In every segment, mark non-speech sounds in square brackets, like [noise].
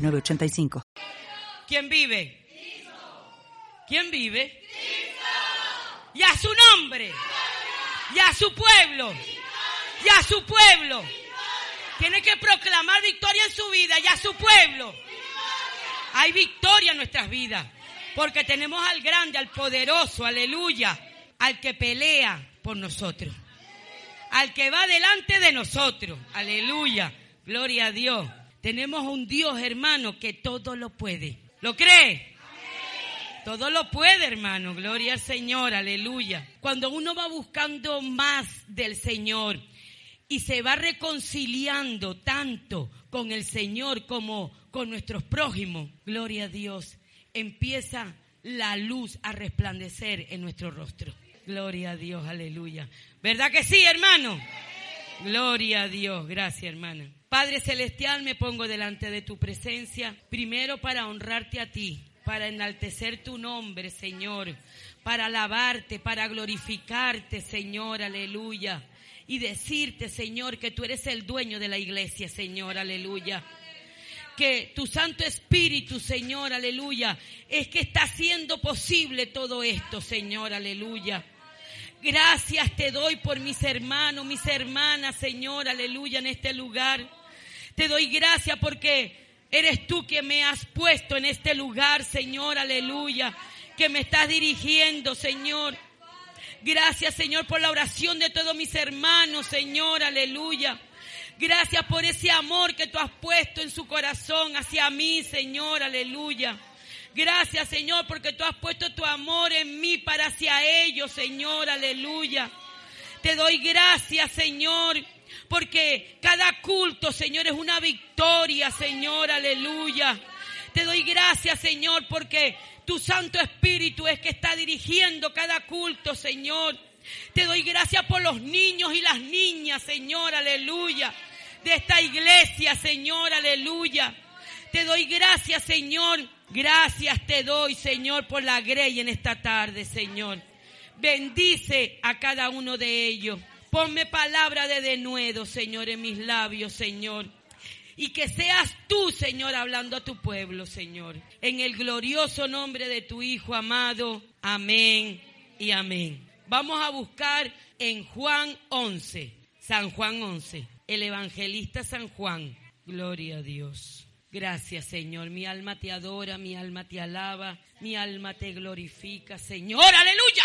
985. ¿Quién vive? ¿Quién vive? Y a su nombre. Y a su pueblo. Y a su pueblo. Tiene que proclamar victoria en su vida y a su pueblo. Hay victoria en nuestras vidas. Porque tenemos al grande, al poderoso, aleluya. Al que pelea por nosotros. Al que va delante de nosotros. Aleluya. Gloria a Dios. Tenemos un Dios, hermano, que todo lo puede. ¿Lo cree? Todo lo puede, hermano. Gloria al Señor, aleluya. Cuando uno va buscando más del Señor y se va reconciliando tanto con el Señor como con nuestros prójimos, gloria a Dios, empieza la luz a resplandecer en nuestro rostro. Gloria a Dios, aleluya. ¿Verdad que sí, hermano? Gloria a Dios. Gracias, hermana. Padre Celestial, me pongo delante de tu presencia, primero para honrarte a ti, para enaltecer tu nombre, Señor, para alabarte, para glorificarte, Señor, aleluya. Y decirte, Señor, que tú eres el dueño de la iglesia, Señor, aleluya que tu Santo Espíritu, Señor, aleluya, es que está haciendo posible todo esto, Señor, aleluya. Gracias te doy por mis hermanos, mis hermanas, Señor, aleluya, en este lugar. Te doy gracias porque eres tú quien me has puesto en este lugar, Señor, aleluya, que me estás dirigiendo, Señor. Gracias, Señor, por la oración de todos mis hermanos, Señor, aleluya. Gracias por ese amor que tú has puesto en su corazón hacia mí, Señor, aleluya. Gracias, Señor, porque tú has puesto tu amor en mí para hacia ellos, Señor, aleluya. Te doy gracias, Señor porque cada culto, Señor, es una victoria, Señor, aleluya. Te doy gracias, Señor, porque tu Santo Espíritu es que está dirigiendo cada culto, Señor. Te doy gracias por los niños y las niñas, Señor, aleluya. De esta iglesia, Señor, aleluya. Te doy gracias, Señor. Gracias te doy, Señor, por la grey en esta tarde, Señor. Bendice a cada uno de ellos. Ponme palabra de denuedo, Señor, en mis labios, Señor. Y que seas tú, Señor, hablando a tu pueblo, Señor. En el glorioso nombre de tu Hijo amado. Amén y amén. Vamos a buscar en Juan 11, San Juan 11, el evangelista San Juan. Gloria a Dios. Gracias, Señor. Mi alma te adora, mi alma te alaba, mi alma te glorifica, Señor. Aleluya.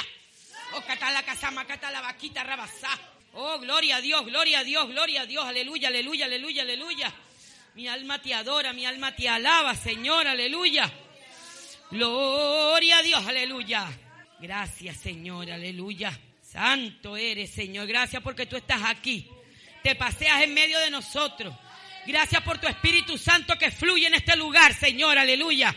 Oh, la casama, la vaquita, rabasá. Oh, gloria a Dios, gloria a Dios, gloria a Dios, aleluya, aleluya, aleluya, aleluya. Mi alma te adora, mi alma te alaba, Señor, aleluya. Gloria a Dios, aleluya. Gracias, Señor, aleluya. Santo eres, Señor. Gracias porque tú estás aquí. Te paseas en medio de nosotros. Gracias por tu Espíritu Santo que fluye en este lugar, Señor, aleluya.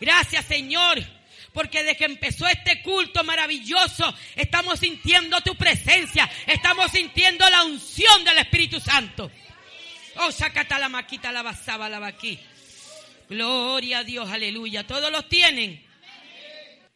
Gracias, Señor porque desde que empezó este culto maravilloso, estamos sintiendo tu presencia, estamos sintiendo la unción del Espíritu Santo. Oh, sacata la maquita, la basaba, la. Gloria a Dios, aleluya. ¿Todos los tienen?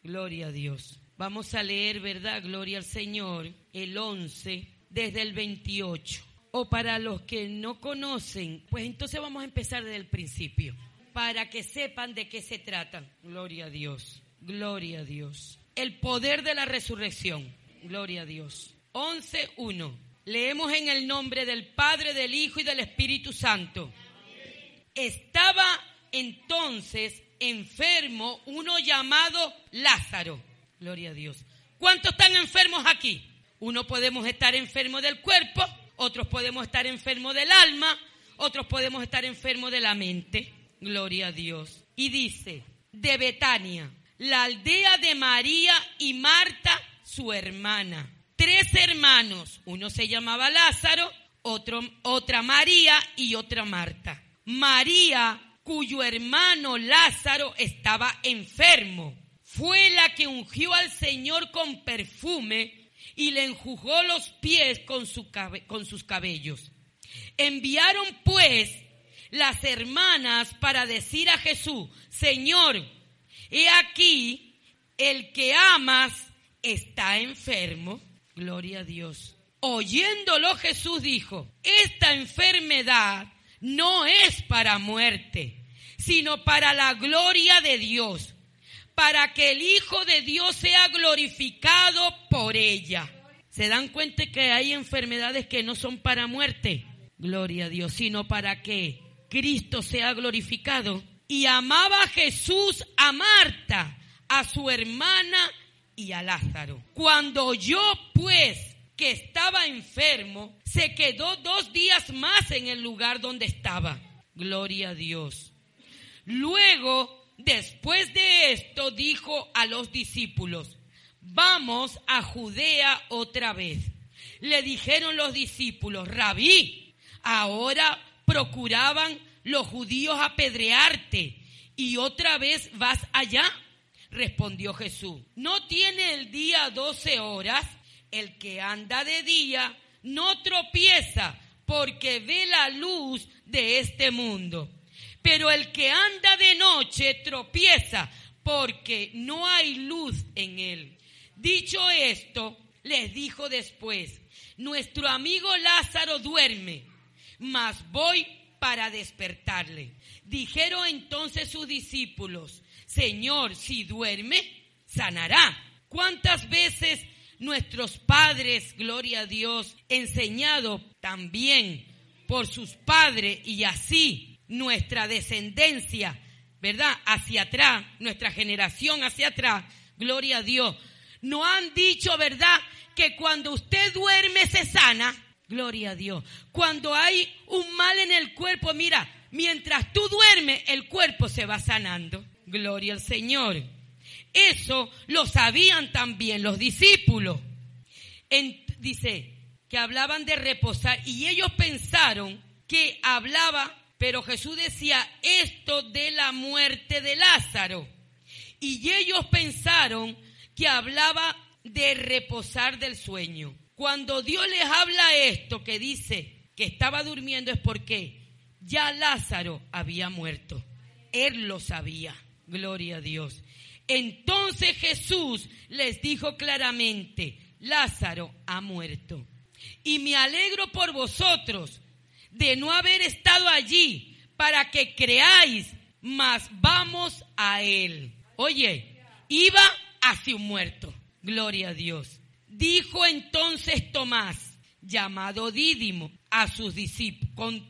Gloria a Dios. Vamos a leer, ¿verdad? Gloria al Señor. El 11 desde el 28. O para los que no conocen, pues entonces vamos a empezar desde el principio. Para que sepan de qué se trata. Gloria a Dios. Gloria a Dios. El poder de la resurrección. Gloria a Dios. 11.1. Leemos en el nombre del Padre, del Hijo y del Espíritu Santo. Estaba entonces enfermo uno llamado Lázaro. Gloria a Dios. ¿Cuántos están enfermos aquí? Uno podemos estar enfermo del cuerpo, otros podemos estar enfermos del alma, otros podemos estar enfermos de la mente. Gloria a Dios. Y dice, de Betania, la aldea de María y Marta, su hermana. Tres hermanos, uno se llamaba Lázaro, otra María y otra Marta. María cuyo hermano Lázaro estaba enfermo. Fue la que ungió al Señor con perfume y le enjugó los pies con, con sus cabellos. Enviaron pues las hermanas para decir a Jesús, Señor, he aquí, el que amas está enfermo. Gloria a Dios. Oyéndolo Jesús dijo, esta enfermedad no es para muerte, sino para la gloria de Dios, para que el Hijo de Dios sea glorificado por ella. ¿Se dan cuenta que hay enfermedades que no son para muerte? Gloria a Dios, sino para que Cristo sea glorificado. Y amaba Jesús a Marta, a su hermana y a Lázaro. Cuando oyó pues que estaba enfermo, se quedó dos días más en el lugar donde estaba. Gloria a Dios. Luego, después de esto, dijo a los discípulos, vamos a Judea otra vez. Le dijeron los discípulos, rabí, ahora procuraban los judíos apedrearte y otra vez vas allá. Respondió Jesús, ¿no tiene el día doce horas? El que anda de día no tropieza porque ve la luz de este mundo. Pero el que anda de noche tropieza porque no hay luz en él. Dicho esto, les dijo después, nuestro amigo Lázaro duerme, mas voy para despertarle. Dijeron entonces sus discípulos, Señor, si duerme, sanará. ¿Cuántas veces nuestros padres, gloria a Dios, enseñado también por sus padres y así nuestra descendencia, ¿verdad? Hacia atrás, nuestra generación hacia atrás, gloria a Dios. No han dicho, ¿verdad? Que cuando usted duerme se sana, gloria a Dios. Cuando hay un mal en el cuerpo, mira, mientras tú duermes, el cuerpo se va sanando. Gloria al Señor. Eso lo sabían también los discípulos. dice que hablaban de reposar y ellos pensaron que hablaba, pero Jesús decía esto de la muerte de Lázaro. Y ellos pensaron que hablaba de reposar del sueño. Cuando Dios les habla esto que dice que estaba durmiendo es porque ya Lázaro había muerto. Él lo sabía. Gloria a Dios. Entonces Jesús les dijo claramente, Lázaro ha muerto. Y me alegro por vosotros de no haber estado allí para que creáis, mas vamos a él. Oye, iba hacia un muerto. Gloria a Dios. Dijo entonces Tomás, llamado Dídimo, a sus discípulos,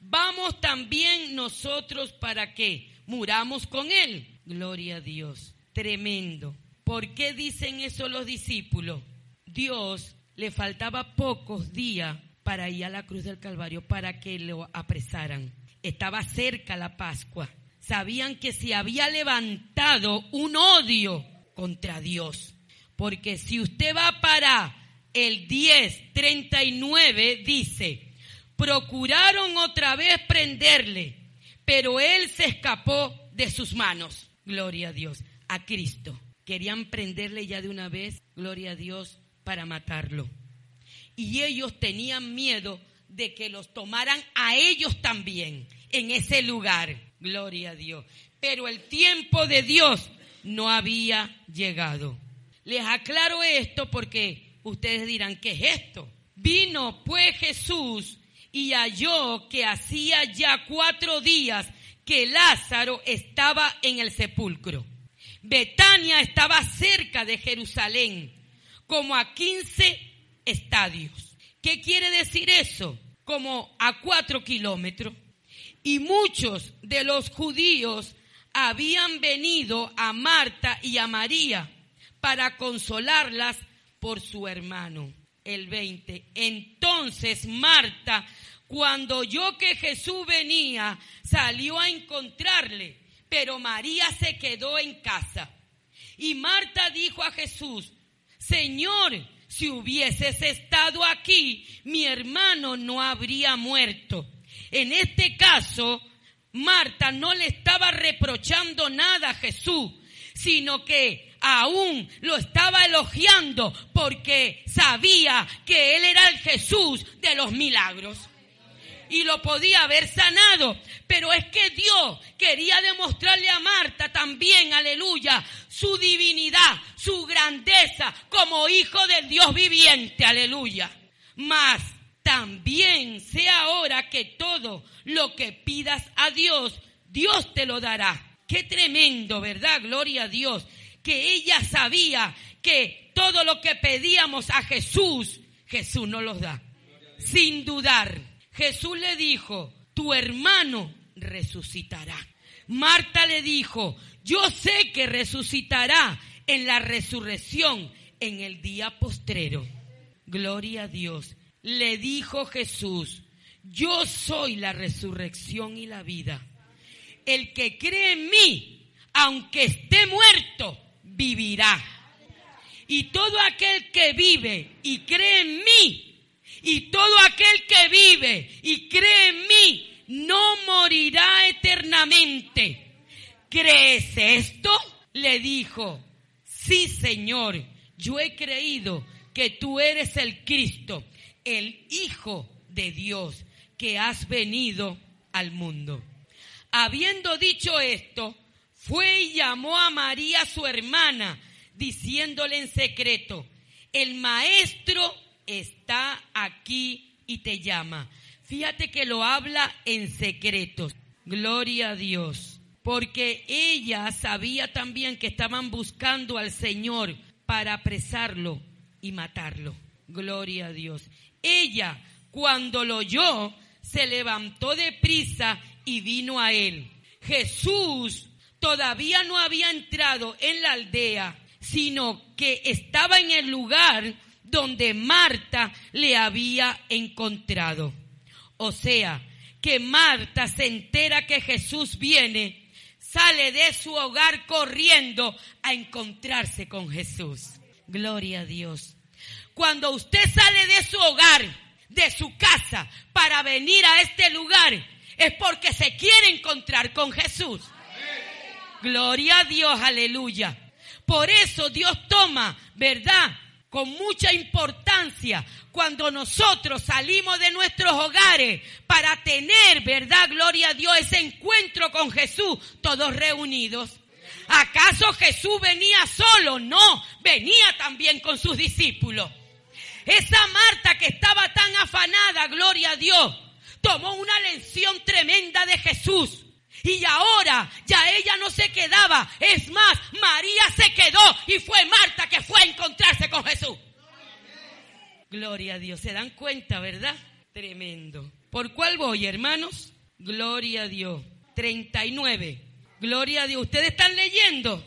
vamos también nosotros para qué? muramos con Él. Gloria a Dios. Tremendo. ¿Por qué dicen eso los discípulos? Dios le faltaba pocos días para ir a la cruz del Calvario para que lo apresaran. Estaba cerca la Pascua. Sabían que se había levantado un odio contra Dios. Porque si usted va para el 10, 39, dice, procuraron otra vez prenderle pero él se escapó de sus manos. Gloria a Dios, a Cristo. Querían prenderle ya de una vez, gloria a Dios, para matarlo. Y ellos tenían miedo de que los tomaran a ellos también en ese lugar. Gloria a Dios. Pero el tiempo de Dios no había llegado. Les aclaro esto porque ustedes dirán, ¿qué es esto? Vino pues Jesús y halló que hacía ya cuatro días que Lázaro estaba en el sepulcro. Betania estaba cerca de Jerusalén, como a 15 estadios. ¿Qué quiere decir eso? Como a cuatro kilómetros. Y muchos de los judíos habían venido a Marta y a María para consolarlas por su hermano el 20. Entonces Marta, cuando oyó que Jesús venía, salió a encontrarle, pero María se quedó en casa. Y Marta dijo a Jesús, Señor, si hubieses estado aquí, mi hermano no habría muerto. En este caso, Marta no le estaba reprochando nada a Jesús, sino que aún lo estaba elogiando porque sabía que él era el Jesús de los milagros. Y lo podía haber sanado. Pero es que Dios quería demostrarle a Marta también, aleluya, su divinidad, su grandeza como hijo del Dios viviente, aleluya. Mas también sea ahora que todo lo que pidas a Dios, Dios te lo dará. Qué tremendo, ¿verdad? Gloria a Dios. Que ella sabía que todo lo que pedíamos a Jesús, Jesús nos los da. Sin dudar. Jesús le dijo, tu hermano resucitará. Marta le dijo, yo sé que resucitará en la resurrección en el día postrero. Gloria a Dios le dijo Jesús, yo soy la resurrección y la vida. El que cree en mí, aunque esté muerto, vivirá. Y todo aquel que vive y cree en mí, y todo aquel que vive y cree en mí, no morirá eternamente. ¿Crees esto? Le dijo, sí Señor, yo he creído que tú eres el Cristo el Hijo de Dios que has venido al mundo. Habiendo dicho esto, fue y llamó a María su hermana, diciéndole en secreto, el maestro está aquí y te llama. Fíjate que lo habla en secreto. Gloria a Dios. Porque ella sabía también que estaban buscando al Señor para apresarlo y matarlo. Gloria a Dios. Ella, cuando lo oyó, se levantó de prisa y vino a él. Jesús todavía no había entrado en la aldea, sino que estaba en el lugar donde Marta le había encontrado. O sea, que Marta se entera que Jesús viene, sale de su hogar corriendo a encontrarse con Jesús. Gloria a Dios. Cuando usted sale de su hogar, de su casa, para venir a este lugar, es porque se quiere encontrar con Jesús. Gloria a Dios, aleluya. Por eso Dios toma, ¿verdad? Con mucha importancia cuando nosotros salimos de nuestros hogares para tener, ¿verdad? Gloria a Dios, ese encuentro con Jesús, todos reunidos. ¿Acaso Jesús venía solo? No, venía también con sus discípulos. Esa Marta que estaba tan afanada, gloria a Dios, tomó una lección tremenda de Jesús. Y ahora ya ella no se quedaba. Es más, María se quedó y fue Marta que fue a encontrarse con Jesús. Gloria a Dios. ¿Se dan cuenta, verdad? Tremendo. ¿Por cuál voy, hermanos? Gloria a Dios. 39. Gloria a Dios. ¿Ustedes están leyendo?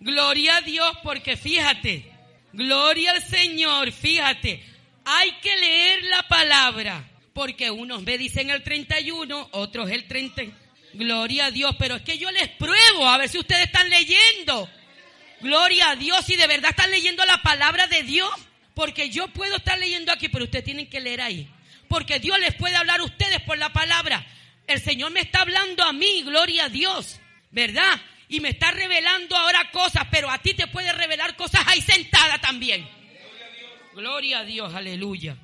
Gloria a Dios porque fíjate, Gloria al Señor, fíjate, hay que leer la palabra, porque unos me dicen el 31, otros el 30. Gloria a Dios, pero es que yo les pruebo a ver si ustedes están leyendo. Gloria a Dios, si de verdad están leyendo la palabra de Dios, porque yo puedo estar leyendo aquí, pero ustedes tienen que leer ahí, porque Dios les puede hablar a ustedes por la palabra. El Señor me está hablando a mí, gloria a Dios, ¿verdad? y me está revelando ahora cosas, pero a ti te puede revelar cosas ahí sentada también. Gloria a Dios, aleluya.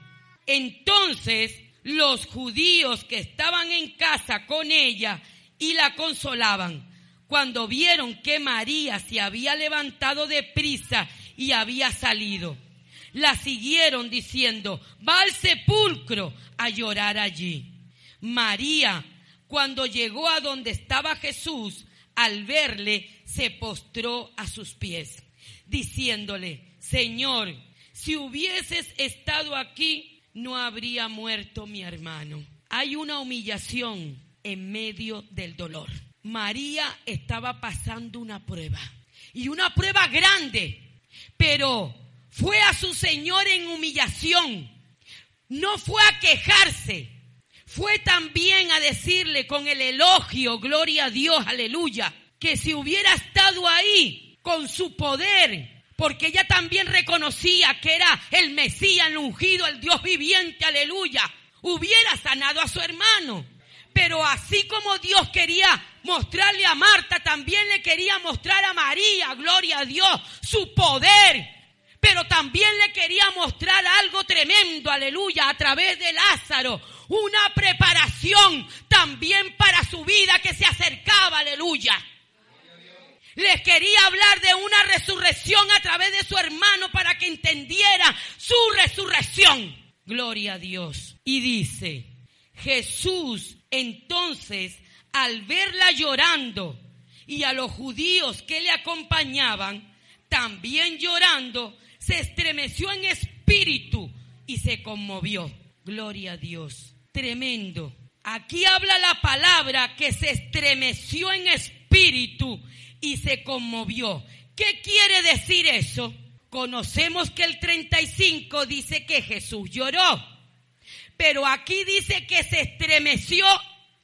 Entonces los judíos que estaban en casa con ella y la consolaban, cuando vieron que María se había levantado de prisa y había salido, la siguieron diciendo, va al sepulcro a llorar allí. María, cuando llegó a donde estaba Jesús, al verle, se postró a sus pies, diciéndole, Señor, si hubieses estado aquí, no habría muerto mi hermano. Hay una humillación en medio del dolor. María estaba pasando una prueba y una prueba grande, pero fue a su Señor en humillación. No fue a quejarse, fue también a decirle con el elogio, gloria a Dios, aleluya, que si hubiera estado ahí con su poder, porque ella también reconocía que era el Mesías, el ungido, el Dios viviente, aleluya, hubiera sanado a su hermano. Pero así como Dios quería mostrarle a Marta, también le quería mostrar a María, gloria a Dios, su poder. Pero también le quería mostrar algo tremendo, aleluya, a través de Lázaro. Una preparación también para su vida que se acercaba, aleluya. Les quería hablar de una resurrección a través de su hermano para que entendiera su resurrección. Gloria a Dios. Y dice, Jesús entonces, al verla llorando y a los judíos que le acompañaban, también llorando, se estremeció en espíritu y se conmovió. Gloria a Dios. Tremendo. Aquí habla la palabra que se estremeció en espíritu y se conmovió. ¿Qué quiere decir eso? Conocemos que el 35 dice que Jesús lloró. Pero aquí dice que se estremeció.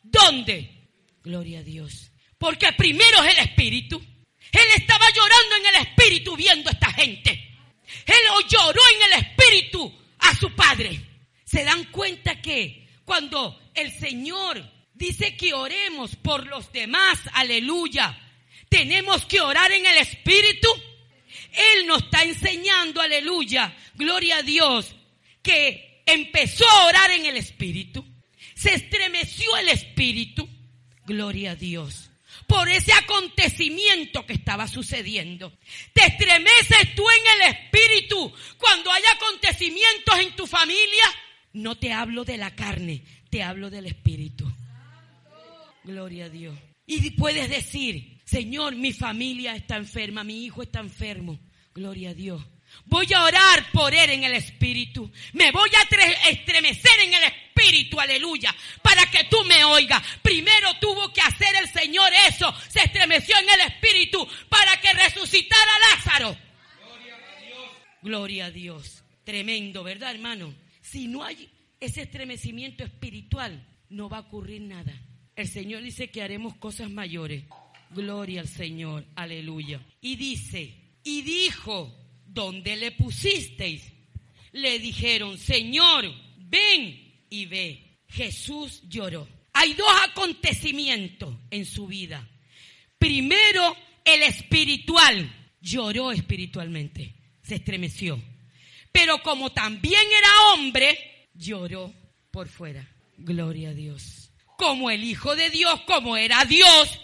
¿Dónde? Gloria a Dios. Porque primero es el Espíritu. Él estaba llorando en el Espíritu viendo a esta gente. Él lloró en el Espíritu a su Padre. ¿Se dan cuenta que cuando el Señor dice que oremos por los demás, aleluya, tenemos que orar en el Espíritu? Él nos está enseñando, aleluya, gloria a Dios, que empezó a orar en el Espíritu. Se estremeció el Espíritu. Gloria a Dios. Por ese acontecimiento que estaba sucediendo. Te estremeces tú en el Espíritu cuando hay acontecimientos en tu familia. No te hablo de la carne, te hablo del Espíritu. Gloria a Dios. Y puedes decir, Señor, mi familia está enferma, mi hijo está enfermo. Gloria a Dios. Voy a orar por él en el Espíritu. Me voy a estremecer en el Espíritu, aleluya, para que tú me oigas. Primero tuvo que hacer el Señor eso. Se estremeció en el Espíritu para que resucitara Lázaro. Gloria a Dios. Gloria a Dios. Tremendo, ¿verdad, hermano? Si no hay ese estremecimiento espiritual, no va a ocurrir nada. El Señor dice que haremos cosas mayores. Gloria al Señor, aleluya. Y dice, y dijo, ¿dónde le pusisteis? Le dijeron, Señor, ven y ve. Jesús lloró. Hay dos acontecimientos en su vida. Primero, el espiritual. Lloró espiritualmente. Se estremeció. Pero como también era hombre, lloró por fuera. Gloria a Dios. Como el Hijo de Dios, como era Dios,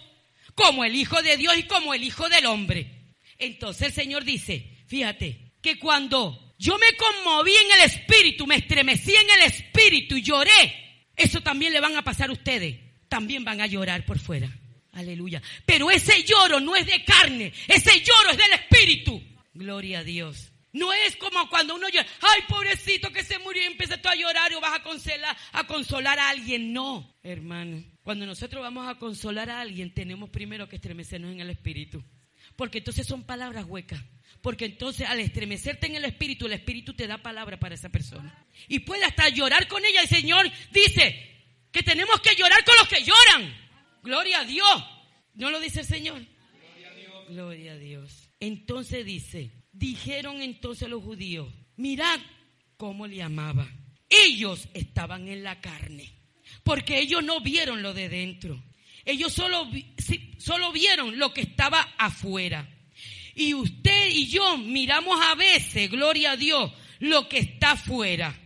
como el Hijo de Dios y como el Hijo del hombre. Entonces el Señor dice, Fíjate que cuando yo me conmoví en el espíritu, me estremecí en el espíritu y lloré, eso también le van a pasar a ustedes. También van a llorar por fuera. Aleluya. Pero ese lloro no es de carne, ese lloro es del espíritu. Gloria a Dios. No es como cuando uno llora, ay pobrecito que se murió y empieza a llorar o vas a consolar, a consolar a alguien. No, hermano. Cuando nosotros vamos a consolar a alguien, tenemos primero que estremecernos en el espíritu. Porque entonces son palabras huecas. Porque entonces al estremecerte en el espíritu, el espíritu te da palabra para esa persona. Y puede hasta llorar con ella. El Señor dice que tenemos que llorar con los que lloran. Gloria a Dios. ¿No lo dice el Señor? Gloria a Dios. Gloria a Dios. Entonces dice, dijeron entonces los judíos, mirad cómo le amaba. Ellos estaban en la carne, porque ellos no vieron lo de dentro. Ellos solo, solo vieron lo que estaba afuera. Y usted y yo miramos a veces, gloria a Dios, lo que está afuera.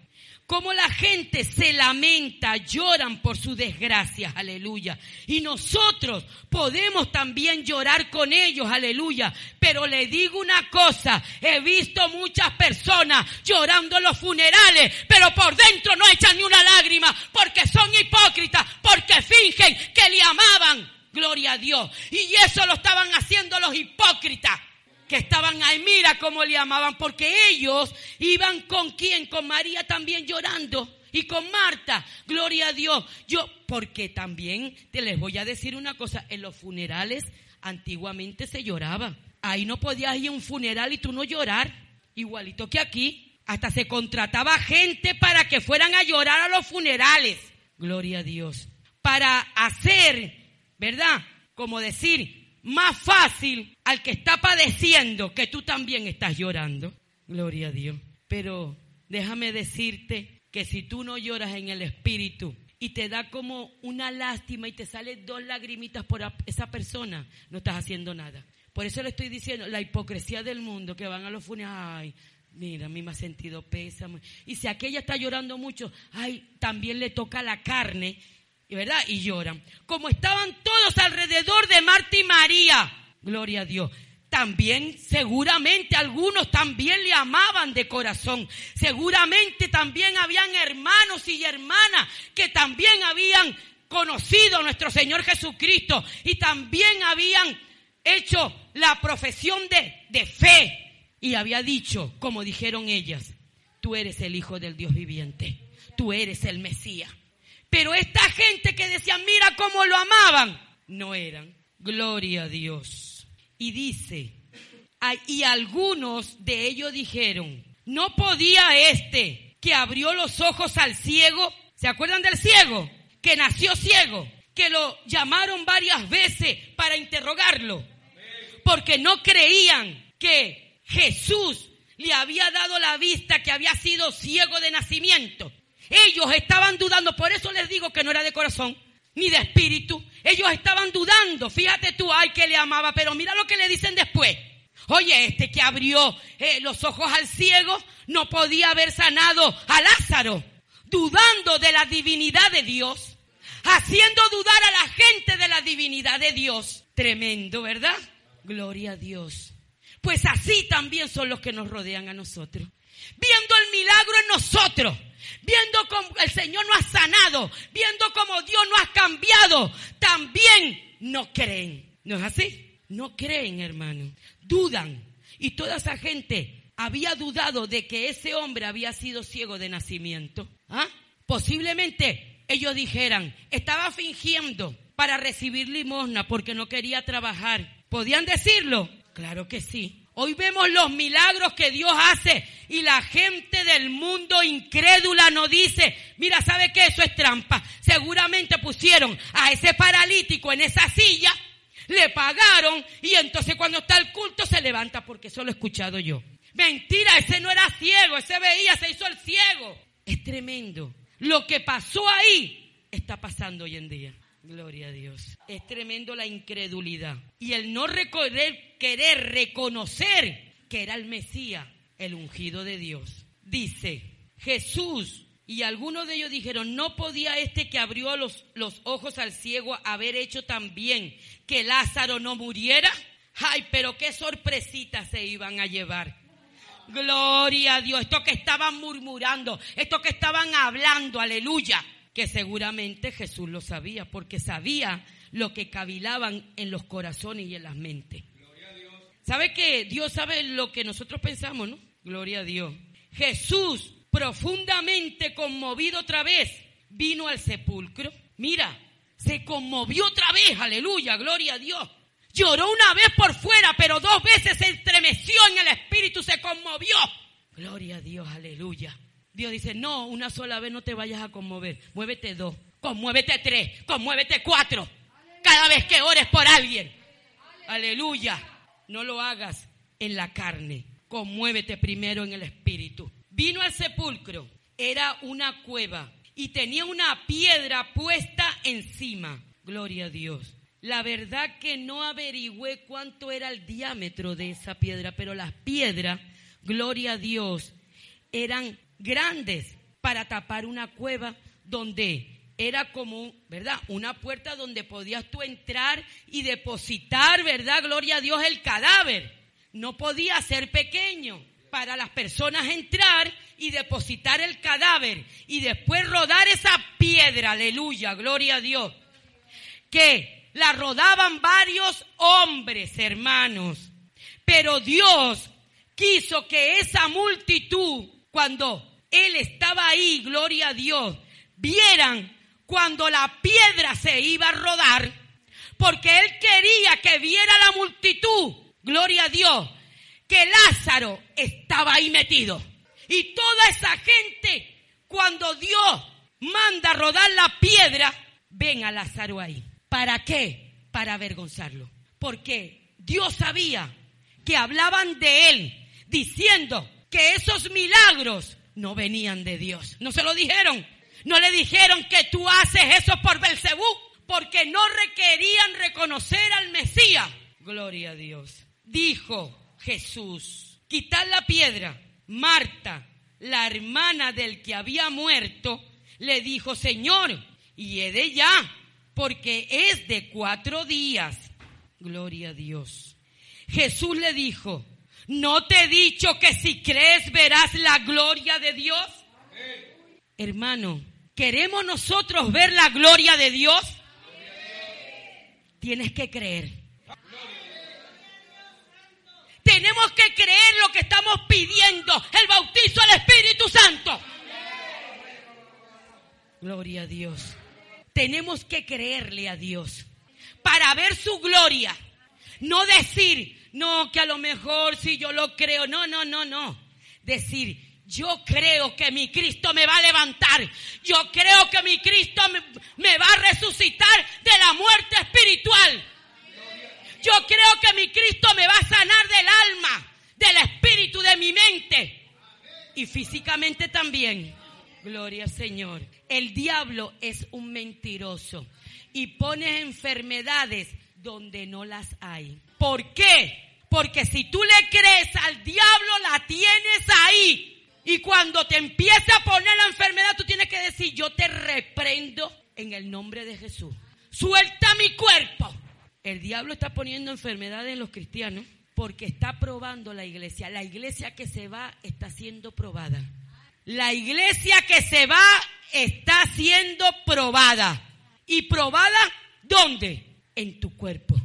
Como la gente se lamenta, lloran por sus desgracias, aleluya. Y nosotros podemos también llorar con ellos, aleluya. Pero le digo una cosa, he visto muchas personas llorando en los funerales, pero por dentro no echan ni una lágrima, porque son hipócritas, porque fingen que le amaban, gloria a Dios. Y eso lo estaban haciendo los hipócritas que estaban ahí, mira cómo le amaban, porque ellos iban con quién, con María también llorando y con Marta, gloria a Dios. Yo, porque también te les voy a decir una cosa, en los funerales antiguamente se lloraba. Ahí no podías ir a un funeral y tú no llorar, igualito que aquí. Hasta se contrataba gente para que fueran a llorar a los funerales. Gloria a Dios. Para hacer, ¿verdad? Como decir, más fácil al que está padeciendo que tú también estás llorando. Gloria a Dios. Pero déjame decirte que si tú no lloras en el espíritu y te da como una lástima y te salen dos lagrimitas por esa persona, no estás haciendo nada. Por eso le estoy diciendo, la hipocresía del mundo, que van a los funerales, ay, mira, a mí me ha sentido pésamo. Y si aquella está llorando mucho, ay, también le toca la carne, ¿verdad? Y lloran. Como estaban todos alrededor de Marta y María, gloria a Dios. También, seguramente, algunos también le amaban de corazón. Seguramente también habían hermanos y hermanas que también habían conocido a nuestro Señor Jesucristo y también habían hecho la profesión de, de fe. Y había dicho, como dijeron ellas, tú eres el Hijo del Dios viviente, tú eres el Mesías. Pero esta gente que decía, mira cómo lo amaban, no eran. Gloria a Dios. Y dice, y algunos de ellos dijeron, no podía este que abrió los ojos al ciego, ¿se acuerdan del ciego? Que nació ciego, que lo llamaron varias veces para interrogarlo, porque no creían que Jesús le había dado la vista que había sido ciego de nacimiento. Ellos estaban dudando, por eso les digo que no era de corazón ni de espíritu. Ellos estaban dudando. Fíjate tú, ay, que le amaba, pero mira lo que le dicen después. Oye, este que abrió eh, los ojos al ciego no podía haber sanado a Lázaro, dudando de la divinidad de Dios, haciendo dudar a la gente de la divinidad de Dios. Tremendo, ¿verdad? Gloria a Dios. Pues así también son los que nos rodean a nosotros. Viendo el milagro en nosotros, viendo cómo el Señor nos ha sanado, viendo cómo Dios nos ha cambiado, también no creen. ¿No es así? No creen, hermano. Dudan. Y toda esa gente había dudado de que ese hombre había sido ciego de nacimiento. ¿Ah? Posiblemente ellos dijeran, estaba fingiendo para recibir limosna porque no quería trabajar. ¿Podían decirlo? Claro que sí. Hoy vemos los milagros que Dios hace y la gente del mundo incrédula nos dice, mira, ¿sabe qué? Eso es trampa. Seguramente pusieron a ese paralítico en esa silla, le pagaron y entonces cuando está el culto se levanta porque eso lo he escuchado yo. Mentira, ese no era ciego, ese veía, se hizo el ciego. Es tremendo. Lo que pasó ahí está pasando hoy en día. Gloria a Dios. Es tremendo la incredulidad. Y el no querer reconocer que era el Mesías, el ungido de Dios. Dice, Jesús, y algunos de ellos dijeron, no podía este que abrió los, los ojos al ciego haber hecho también que Lázaro no muriera. Ay, pero qué sorpresita se iban a llevar. Gloria a Dios. Esto que estaban murmurando, esto que estaban hablando, aleluya que seguramente Jesús lo sabía, porque sabía lo que cavilaban en los corazones y en las mentes. ¿Sabe que Dios sabe lo que nosotros pensamos, no? Gloria a Dios. Jesús, profundamente conmovido otra vez, vino al sepulcro. Mira, se conmovió otra vez, aleluya, gloria a Dios. Lloró una vez por fuera, pero dos veces se estremeció en el espíritu, se conmovió. Gloria a Dios, aleluya. Dios dice, no, una sola vez no te vayas a conmover. Muévete dos, conmuévete tres, conmuévete cuatro. Cada vez que ores por alguien. Aleluya. No lo hagas en la carne. Conmuévete primero en el espíritu. Vino al sepulcro. Era una cueva y tenía una piedra puesta encima. Gloria a Dios. La verdad que no averigüé cuánto era el diámetro de esa piedra, pero las piedras, gloria a Dios, eran grandes para tapar una cueva donde era como, ¿verdad? Una puerta donde podías tú entrar y depositar, ¿verdad? Gloria a Dios, el cadáver. No podía ser pequeño para las personas entrar y depositar el cadáver y después rodar esa piedra, aleluya, gloria a Dios. Que la rodaban varios hombres, hermanos. Pero Dios quiso que esa multitud, cuando él estaba ahí, gloria a Dios, vieran cuando la piedra se iba a rodar, porque él quería que viera la multitud, gloria a Dios, que Lázaro estaba ahí metido. Y toda esa gente, cuando Dios manda a rodar la piedra, ven a Lázaro ahí. ¿Para qué? Para avergonzarlo. Porque Dios sabía que hablaban de él, diciendo que esos milagros no venían de Dios. No se lo dijeron. No le dijeron que tú haces eso por Belcebú, porque no requerían reconocer al Mesías. Gloria a Dios. Dijo Jesús, quitar la piedra. Marta, la hermana del que había muerto, le dijo, Señor, y he de ya, porque es de cuatro días. Gloria a Dios. Jesús le dijo, ¿no te he dicho que si crees verás la gloria de Dios? Hermano, ¿queremos nosotros ver la gloria de Dios? Tienes que creer. Tenemos que creer lo que estamos pidiendo, el bautizo del Espíritu Santo. Gloria a Dios. Tenemos que creerle a Dios para ver su gloria. No decir, no, que a lo mejor si yo lo creo. No, no, no, no. Decir, yo creo que mi Cristo me va a levantar. Yo creo que mi Cristo me, va a resucitar de la muerte espiritual. Yo creo que mi Cristo me va a sanar del alma, del espíritu, de mi mente. Y físicamente también. Gloria al Señor. El diablo es un mentiroso y pone enfermedades donde no las hay. ¿Por qué? Porque si tú le crees al diablo, la tienes ahí. Y cuando te empieza a poner la enfermedad, tú tienes que decir, yo te reprendo en el nombre de Jesús. Suelta mi cuerpo. El diablo está poniendo enfermedades en los cristianos porque está probando la iglesia. La iglesia que se va está siendo probada. La iglesia que se va está siendo probada. ¿Y probada dónde? En tu cuerpo.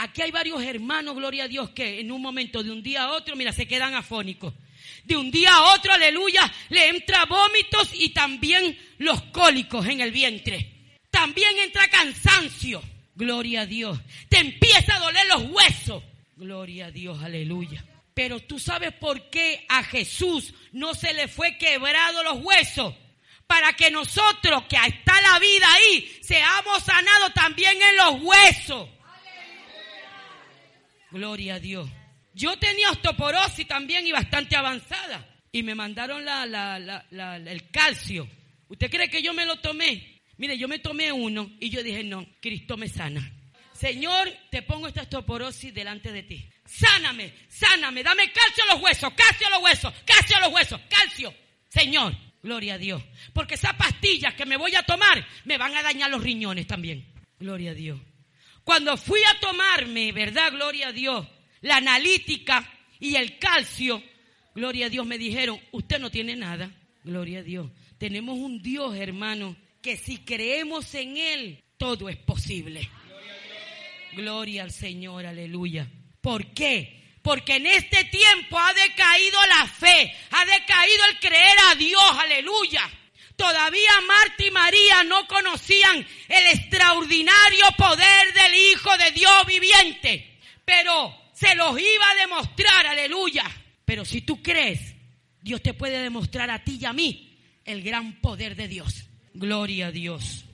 Aquí hay varios hermanos, gloria a Dios, que en un momento de un día a otro, mira, se quedan afónicos. De un día a otro, aleluya, le entra vómitos y también los cólicos en el vientre. También entra cansancio. Gloria a Dios. Te empieza a doler los huesos. Gloria a Dios, aleluya. Pero tú sabes por qué a Jesús no se le fue quebrado los huesos. Para que nosotros, que está la vida ahí, seamos sanados también en los huesos. Gloria a Dios. Yo tenía osteoporosis también y bastante avanzada. Y me mandaron el calcio. ¿Usted cree que yo me lo tomé? Mire, yo me tomé uno y yo dije, no, Cristo me sana. Señor, te pongo esta osteoporosis delante de ti. Sáname, sáname, dame calcio a los huesos, calcio a los huesos, calcio a los huesos, calcio. Señor, gloria a Dios. Porque esas pastillas que me voy a tomar me van a dañar los riñones también. Gloria a Dios. Cuando fui a tomarme, ¿verdad? Gloria a Dios, la analítica y el calcio, gloria a Dios, me dijeron, usted no tiene nada. Gloria a Dios. Tenemos un Dios, hermano, que si creemos en Él, todo es posible. Gloria al Señor, aleluya. ¿Por qué? Porque en este tiempo ha decaído la fe, ha decaído el creer a Dios, aleluya. Todavía Marta y María no conocían el extraordinario poder del Hijo de Dios viviente, pero se los iba a demostrar, aleluya. Pero si tú crees, Dios te puede demostrar a ti y a mí el gran poder de Dios. Gloria a Dios.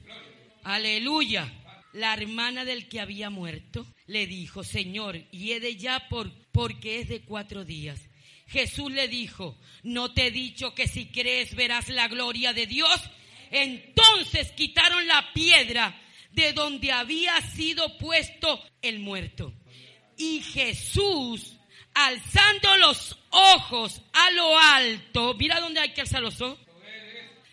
Aleluya. La hermana del que había muerto le dijo, Señor, de ya por, porque es de cuatro días. Jesús le dijo, ¿no te he dicho que si crees verás la gloria de Dios? Entonces quitaron la piedra de donde había sido puesto el muerto. Y Jesús, alzando los ojos a lo alto, mira dónde hay que alzar los ojos.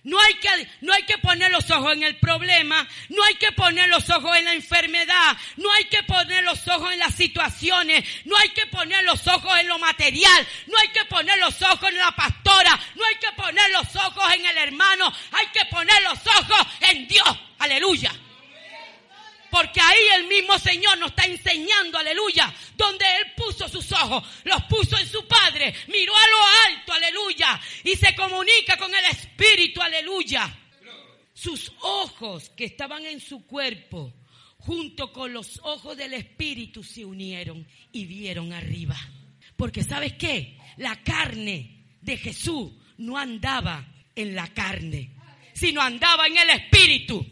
No hay, que, no hay que poner los ojos en el problema, no hay que poner los ojos en la enfermedad, no hay que poner los ojos en las situaciones, no hay que poner los ojos en lo material, no hay que poner los ojos en la pastora, no hay que poner los ojos en el hermano, hay que poner los ojos en Dios. Aleluya. Porque ahí el mismo Señor nos está enseñando, aleluya, donde Él puso sus ojos, los puso en su Padre, miró a lo alto, aleluya, y se comunica con el Espíritu, aleluya. Sus ojos que estaban en su cuerpo, junto con los ojos del Espíritu, se unieron y vieron arriba. Porque sabes qué? La carne de Jesús no andaba en la carne, sino andaba en el Espíritu.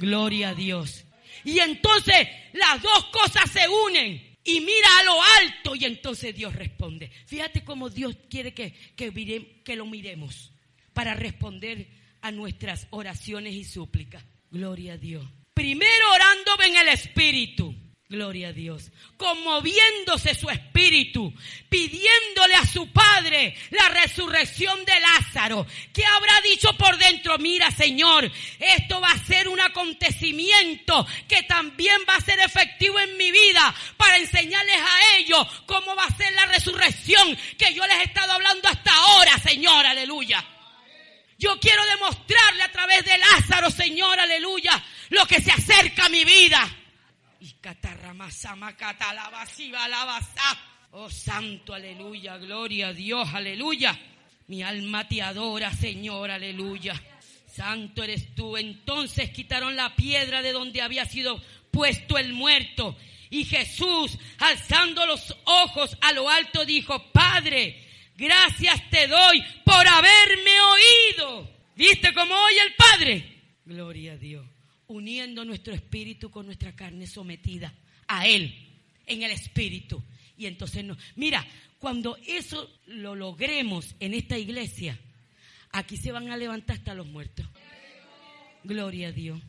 Gloria a Dios. Y entonces las dos cosas se unen. y mira a lo alto y entonces Dios responde. Fíjate cómo Dios quiere que, que, que lo miremos para responder a nuestras oraciones y súplicas. Gloria a Dios. Primero orando en el Espíritu. Gloria a Dios. Conmoviéndose su espíritu, pidiéndole a su Padre la resurrección de Lázaro. ¿Qué habrá dicho por dentro? Mira, Señor, esto va a ser un acontecimiento que también va a ser efectivo en mi vida para enseñarles a ellos cómo va a ser la resurrección que yo les he estado hablando hasta ahora, Señor, aleluya. Yo quiero demostrarle a través de Lázaro, Señor, aleluya, lo que se acerca a mi vida. Y Oh santo, aleluya, gloria a Dios, aleluya. Mi alma te adora, Señor, aleluya. Santo eres tú. Entonces quitaron la piedra de donde había sido puesto el muerto. Y Jesús, alzando los ojos a lo alto, dijo, Padre, gracias te doy por haberme oído. ¿Viste cómo oye el Padre? Gloria a Dios uniendo nuestro espíritu con nuestra carne sometida a Él, en el espíritu. Y entonces, no, mira, cuando eso lo logremos en esta iglesia, aquí se van a levantar hasta los muertos. Gloria a Dios.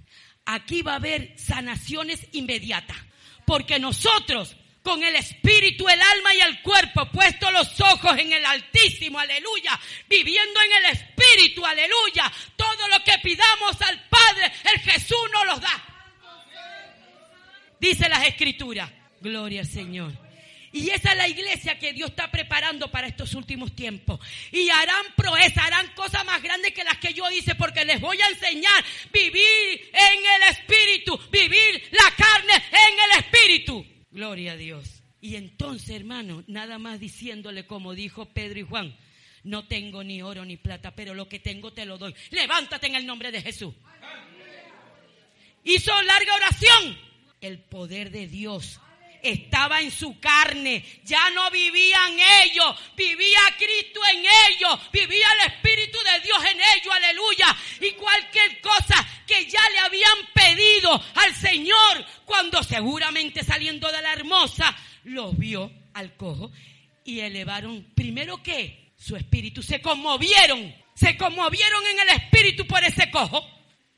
Aquí va a haber sanaciones inmediatas, porque nosotros con el espíritu, el alma y el cuerpo, puesto los ojos en el Altísimo, aleluya, viviendo en el espíritu, aleluya. Todo lo que pidamos al Padre, el Jesús nos los da. Dice las escrituras, gloria al Señor. Y esa es la iglesia que Dios está preparando para estos últimos tiempos. Y harán proezas, harán cosas más grandes que las que yo hice, porque les voy a enseñar vivir en el espíritu, vivir la carne en el espíritu. Gloria a Dios. Y entonces, hermano, nada más diciéndole como dijo Pedro y Juan, no tengo ni oro ni plata, pero lo que tengo te lo doy. Levántate en el nombre de Jesús. Hizo larga oración. El poder de Dios estaba en su carne. Ya no vivían ellos, vivía Cristo en ellos, vivía el Espíritu de Dios en ellos, aleluya. Y cualquier cosa que ya le habían pedido al Señor, cuando seguramente saliendo de la hermosa, los vio al cojo y elevaron, primero que su espíritu, se conmovieron, se conmovieron en el espíritu por ese cojo.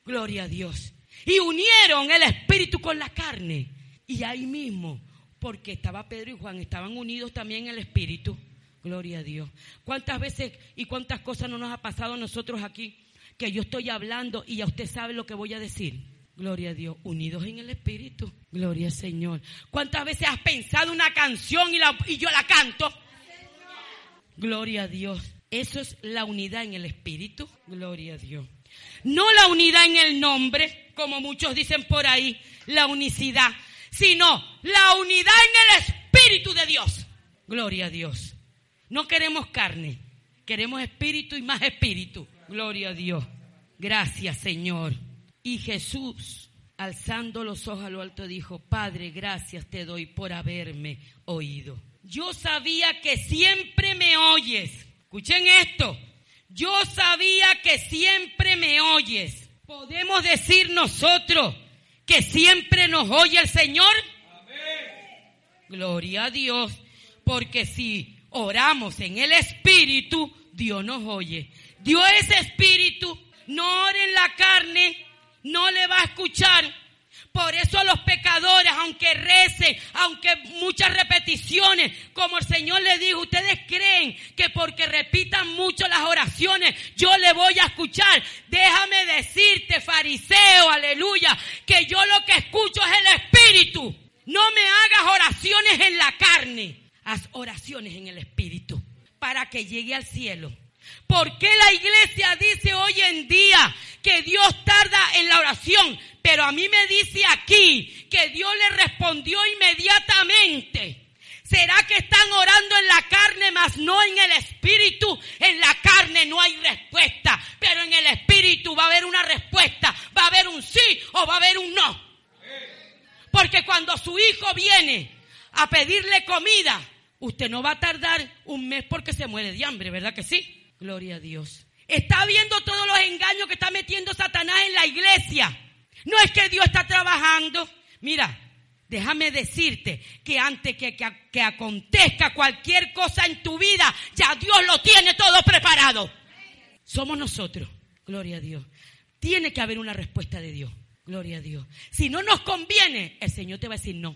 Gloria a Dios. Y unieron el espíritu con la carne. Y ahí mismo porque estaba Pedro y Juan, estaban unidos también en el Espíritu. Gloria a Dios. ¿Cuántas veces y cuántas cosas no nos ha pasado a nosotros aquí que yo estoy hablando y ya usted sabe lo que voy a decir? Gloria a Dios, unidos en el Espíritu. Gloria al Señor. ¿Cuántas veces has pensado una canción y, y yo la canto? Gloria a Dios. Eso es la unidad en el Espíritu. Gloria a Dios. No la unidad en el nombre, como muchos dicen por ahí, la unicidad sino la unidad en el Espíritu de Dios. Gloria a Dios. No queremos carne, queremos espíritu y más espíritu. Gloria a Dios. Gracias, Señor. Y Jesús, alzando los ojos a lo alto, dijo, Padre, gracias te doy por haberme oído. Yo sabía que siempre me oyes. Escuchen esto. Yo sabía que siempre me oyes. Podemos decir nosotros, que siempre nos oye el Señor? Gloria a Dios, porque si oramos en el Espíritu, Dios nos oye. Dios es Espíritu, no ore en la carne, no le va a escuchar. Por eso los pecadores, aunque recen, aunque muchas repeticiones, como el Señor le dijo, ustedes creen que porque repitan mucho las oraciones, yo le voy a escuchar. Déjame decirte, fariseo, aleluya, que yo lo que escucho es el Espíritu. No me hagas oraciones en la carne, haz oraciones en el Espíritu para que llegue al cielo. ¿Por qué la iglesia dice hoy en día que Dios tarda en la oración? Pero a mí me dice aquí que Dios le respondió inmediatamente. ¿Será que están orando en la carne, mas no en el espíritu? En la carne no hay respuesta, pero en el espíritu va a haber una respuesta. Va a haber un sí o va a haber un no. Porque cuando su hijo viene a pedirle comida, usted no va a tardar un mes porque se muere de hambre, ¿verdad que sí? Gloria a Dios. Está viendo todos los engaños que está metiendo Satanás en la iglesia. No es que Dios está trabajando. Mira, déjame decirte que antes que, que, que acontezca cualquier cosa en tu vida, ya Dios lo tiene todo preparado. Somos nosotros. Gloria a Dios. Tiene que haber una respuesta de Dios. Gloria a Dios. Si no nos conviene, el Señor te va a decir no.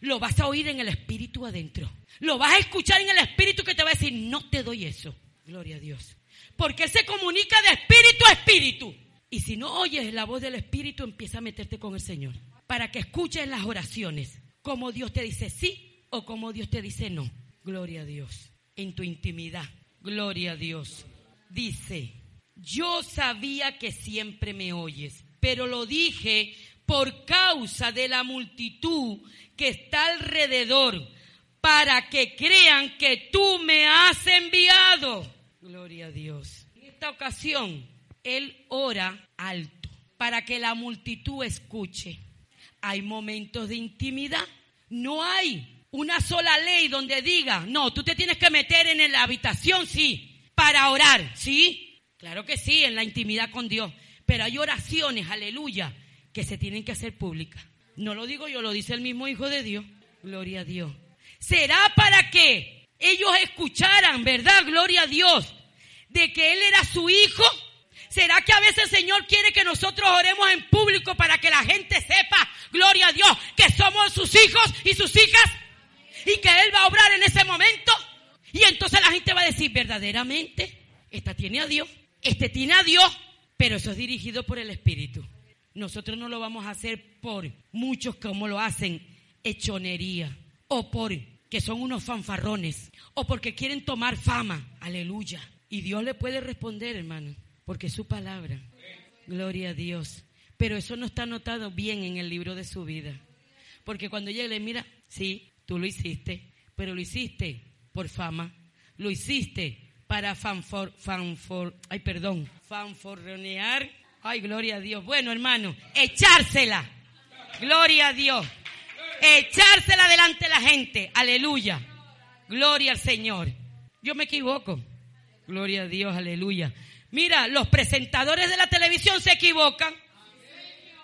Lo vas a oír en el espíritu adentro. Lo vas a escuchar en el espíritu que te va a decir no te doy eso. Gloria a Dios. Porque Él se comunica de espíritu a espíritu. Y si no oyes la voz del espíritu, empieza a meterte con el Señor. Para que escuches las oraciones. Como Dios te dice sí o como Dios te dice no. Gloria a Dios. En tu intimidad. Gloria a Dios. Dice, yo sabía que siempre me oyes, pero lo dije por causa de la multitud que está alrededor, para que crean que tú me has enviado. Gloria a Dios. En esta ocasión, Él ora alto, para que la multitud escuche. Hay momentos de intimidad. No hay una sola ley donde diga, no, tú te tienes que meter en la habitación, sí, para orar, ¿sí? Claro que sí, en la intimidad con Dios. Pero hay oraciones, aleluya, que se tienen que hacer públicas. No lo digo yo, lo dice el mismo Hijo de Dios. Gloria a Dios. ¿Será para que ellos escucharan, verdad? Gloria a Dios. De que Él era su Hijo. ¿Será que a veces el Señor quiere que nosotros oremos en público para que la gente sepa, gloria a Dios, que somos sus hijos y sus hijas? Y que Él va a obrar en ese momento. Y entonces la gente va a decir, verdaderamente, esta tiene a Dios. Este tiene a Dios, pero eso es dirigido por el Espíritu. Nosotros no lo vamos a hacer por muchos como lo hacen, hechonería, o por que son unos fanfarrones, o porque quieren tomar fama. Aleluya. Y Dios le puede responder, hermano, porque su palabra. Gloria a Dios. Pero eso no está anotado bien en el libro de su vida. Porque cuando ella le mira, sí, tú lo hiciste, pero lo hiciste por fama, lo hiciste para fanfor, fanfor, ay perdón, fanforronear, ay gloria a Dios. Bueno hermano, echársela, gloria a Dios, echársela delante de la gente, aleluya, gloria al Señor. Yo me equivoco, gloria a Dios, aleluya. Mira, los presentadores de la televisión se equivocan,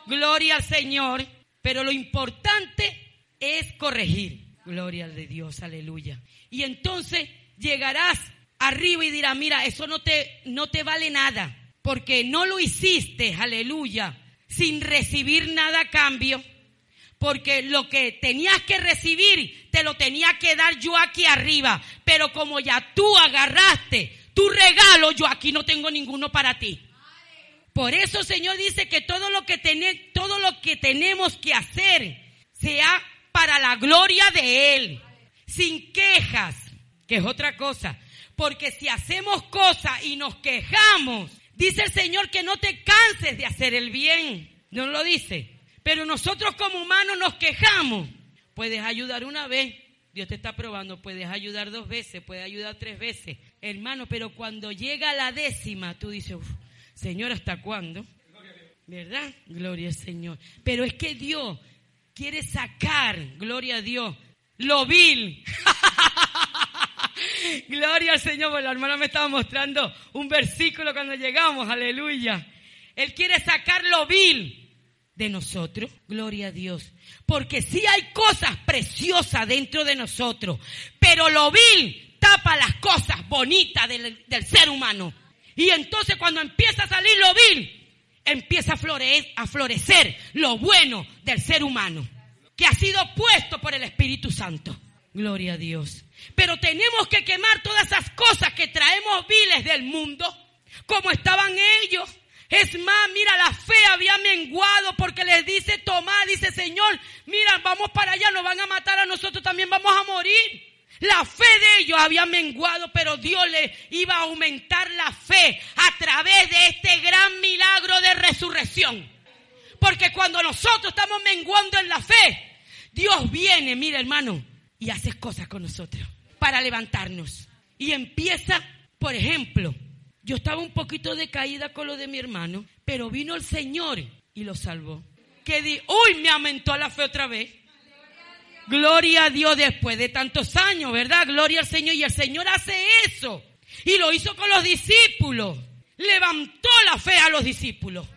gloria al Señor, pero lo importante es corregir, gloria de Dios, aleluya. Y entonces llegarás arriba y dirá, mira, eso no te, no te vale nada, porque no lo hiciste, aleluya, sin recibir nada a cambio, porque lo que tenías que recibir te lo tenía que dar yo aquí arriba, pero como ya tú agarraste tu regalo, yo aquí no tengo ninguno para ti. Por eso Señor dice que todo lo que, todo lo que tenemos que hacer sea para la gloria de Él, sin quejas, que es otra cosa, porque si hacemos cosas y nos quejamos, dice el Señor que no te canses de hacer el bien. No lo dice. Pero nosotros como humanos nos quejamos. Puedes ayudar una vez. Dios te está probando. Puedes ayudar dos veces. Puedes ayudar tres veces. Hermano, pero cuando llega la décima, tú dices, Señor, ¿hasta cuándo? ¿Verdad? Gloria al Señor. Pero es que Dios quiere sacar, gloria a Dios, lo vil. [laughs] Gloria al Señor, la hermana me estaba mostrando un versículo cuando llegamos, aleluya. Él quiere sacar lo vil de nosotros, gloria a Dios. Porque sí hay cosas preciosas dentro de nosotros, pero lo vil tapa las cosas bonitas del, del ser humano. Y entonces cuando empieza a salir lo vil, empieza a a florecer lo bueno del ser humano, que ha sido puesto por el Espíritu Santo. Gloria a Dios. Pero tenemos que quemar todas esas cosas que traemos viles del mundo, como estaban ellos. Es más, mira, la fe había menguado porque les dice Tomás, dice Señor, mira, vamos para allá, nos van a matar a nosotros, también vamos a morir. La fe de ellos había menguado, pero Dios le iba a aumentar la fe a través de este gran milagro de resurrección. Porque cuando nosotros estamos menguando en la fe, Dios viene, mira hermano, y haces cosas con nosotros para levantarnos. Y empieza, por ejemplo, yo estaba un poquito decaída con lo de mi hermano, pero vino el Señor y lo salvó. Que di, uy, me aumentó la fe otra vez. Gloria a Dios después de tantos años, ¿verdad? Gloria al Señor. Y el Señor hace eso. Y lo hizo con los discípulos. Levantó la fe a los discípulos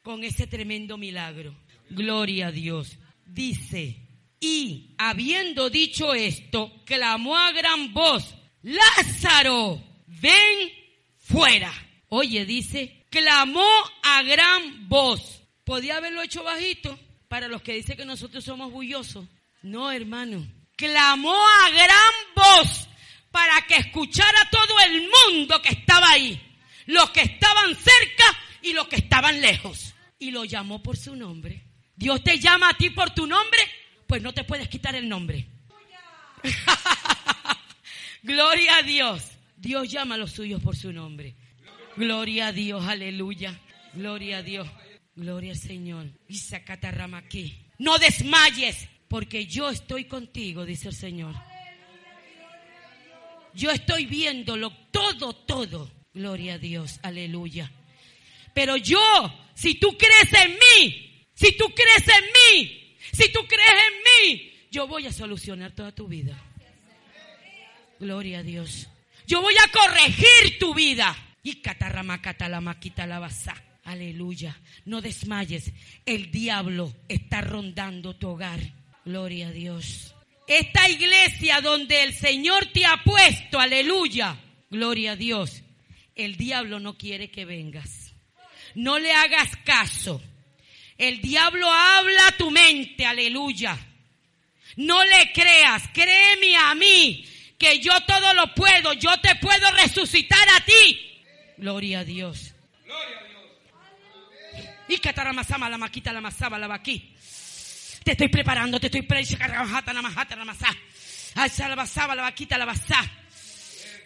con ese tremendo milagro. Gloria a Dios. Dice Y habiendo dicho esto, clamó a gran voz, Lázaro, ven fuera. Oye, dice, clamó a gran voz. Podía haberlo hecho bajito para los que dicen que nosotros somos bullosos. No, hermano. Clamó a gran voz para que escuchara todo el mundo que estaba ahí. Los que estaban cerca y los que estaban lejos. Y lo llamó por su nombre. Dios te llama a ti por tu nombre, pues no te puedes quitar el nombre. [laughs] Gloria a Dios. Dios llama a los suyos por su nombre. Gloria a Dios, aleluya. Gloria a Dios. Gloria al Señor. aquí. No desmayes, porque yo estoy contigo, dice el Señor. Yo estoy viéndolo todo, todo. Gloria a Dios, aleluya. Pero yo, si tú crees en mí, si tú crees en mí, si tú crees en mí, yo voy a solucionar toda tu vida. Gloria a Dios. Yo voy a corregir tu vida. Y la basa. Aleluya. No desmayes. El diablo está rondando tu hogar. Gloria a Dios. Esta iglesia donde el Señor te ha puesto. Aleluya. Gloria a Dios. El diablo no quiere que vengas. No le hagas caso. El diablo habla tu mente. Aleluya. No le creas. Créeme a mí que yo todo lo puedo. Yo te puedo resucitar a ti. Gloria a Dios. Gloria a Dios. Y cataramasama la maquita la masaba la aquí. Te estoy preparando, te estoy preparando. la majata la la la vaquita la basá.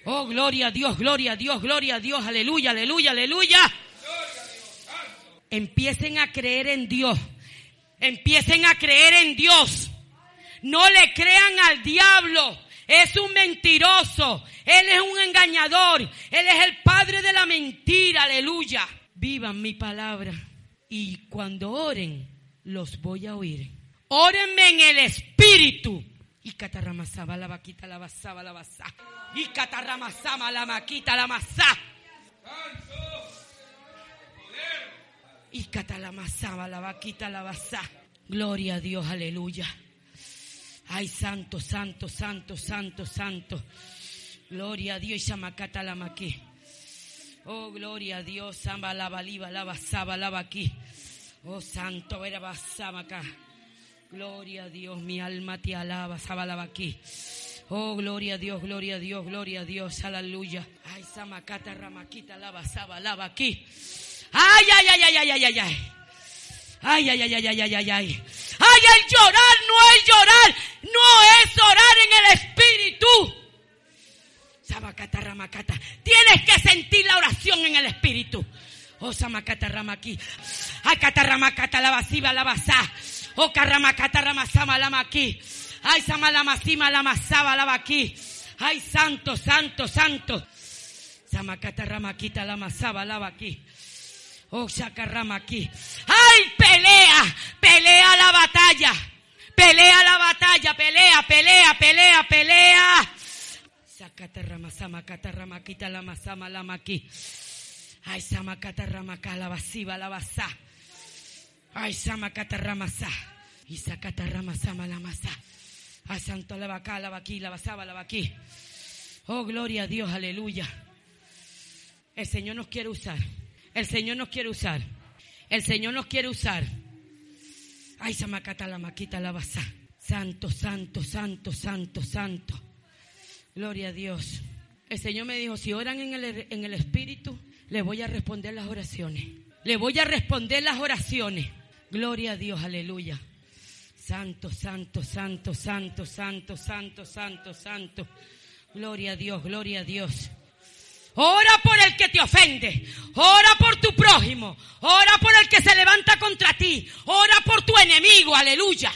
Oh, gloria a Dios, gloria a Dios, gloria a Dios. Aleluya, aleluya, aleluya. Empiecen a creer en Dios. Empiecen a creer en Dios. No le crean al diablo. Es un mentiroso. Él es un engañador. Él es el padre de la mentira. Aleluya. Vivan mi palabra. Y cuando oren, los voy a oír. Órenme en el espíritu. Y catarramasaba la vaquita, la basaba, la basá. Y catarramasaba la maquita, la masá. Y catalamasaba la vaquita, la basá. Gloria a Dios, aleluya. Ay, santo, santo, santo, santo, santo. Gloria a Dios, Yamacata Lamaki. Oh, gloria a Dios, Samba la baliba, la basaba, la aquí. Oh, santo, era basaba acá. Gloria a Dios, mi alma te alaba, saba la aquí. Oh, gloria a Dios, gloria a Dios, gloria a Dios, aleluya. Ay, Samacata Ramaquita, la basaba, la aquí. Ay, ay, ay, ay, ay, ay, ay, ay. Ay, ay, ay, ay, ay, ay, ay, ay. Ay, el llorar no es llorar, no es orar en el espíritu. Sabacata ramacata. Tienes que sentir la oración en el espíritu. Oh, samacata ramaki. Ay, cataramacata la vasiva la basá. Oh, carramacata ramasama la. Ay, masima la masaba la. Ay, santo, santo, santo. Samacata ramaquita la masaba la. Oh, sacarrama aquí. ¡Ay, pelea! Pelea la batalla. Pelea la batalla, pelea, pelea, pelea, pelea. Sacatarrama, sama, catarrama, quita la masama, la maqui. Ay, sama, catarrama, la vasiva, la basá. Ay, sama, catarrama, sa. Y sacatarrama, sama, la masa. Ay, santo, la vaca, la vaqui, la basaba, la vaqui. Oh, gloria a Dios, aleluya. El Señor nos quiere usar. El Señor nos quiere usar. El Señor nos quiere usar. Ay, Samacata la maquita la basa. Santo, santo, santo, santo, santo. Gloria a Dios. El Señor me dijo, si oran en el, en el Espíritu, le voy a responder las oraciones. Le voy a responder las oraciones. Gloria a Dios, aleluya. Santo, santo, santo, santo, santo, santo, santo, santo. Gloria a Dios, gloria a Dios. Ora por el que te ofende. Ora por tu prójimo. Ora por el que se levanta contra ti. Ora por tu enemigo. Aleluya.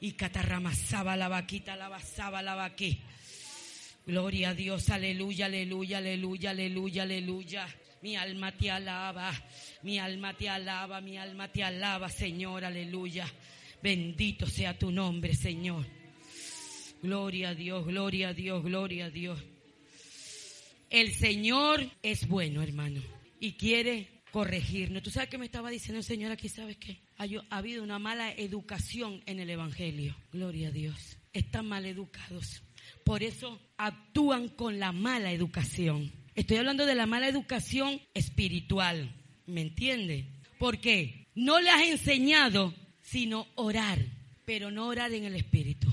Y catarramasaba la vaquita, la basaba la vaquí. Gloria a Dios. Aleluya, aleluya, aleluya, aleluya, aleluya. Mi alma te alaba. Mi alma te alaba. Mi alma te alaba, Señor. Aleluya. Bendito sea tu nombre, Señor. Gloria a Dios, gloria a Dios, gloria a Dios. El Señor es bueno, hermano, y quiere corregirnos. ¿Tú sabes qué me estaba diciendo el Señor aquí? ¿Sabes qué? Ha, ha habido una mala educación en el Evangelio. Gloria a Dios. Están mal educados. Por eso actúan con la mala educación. Estoy hablando de la mala educación espiritual. ¿Me entiende? Porque no le has enseñado sino orar, pero no orar en el espíritu.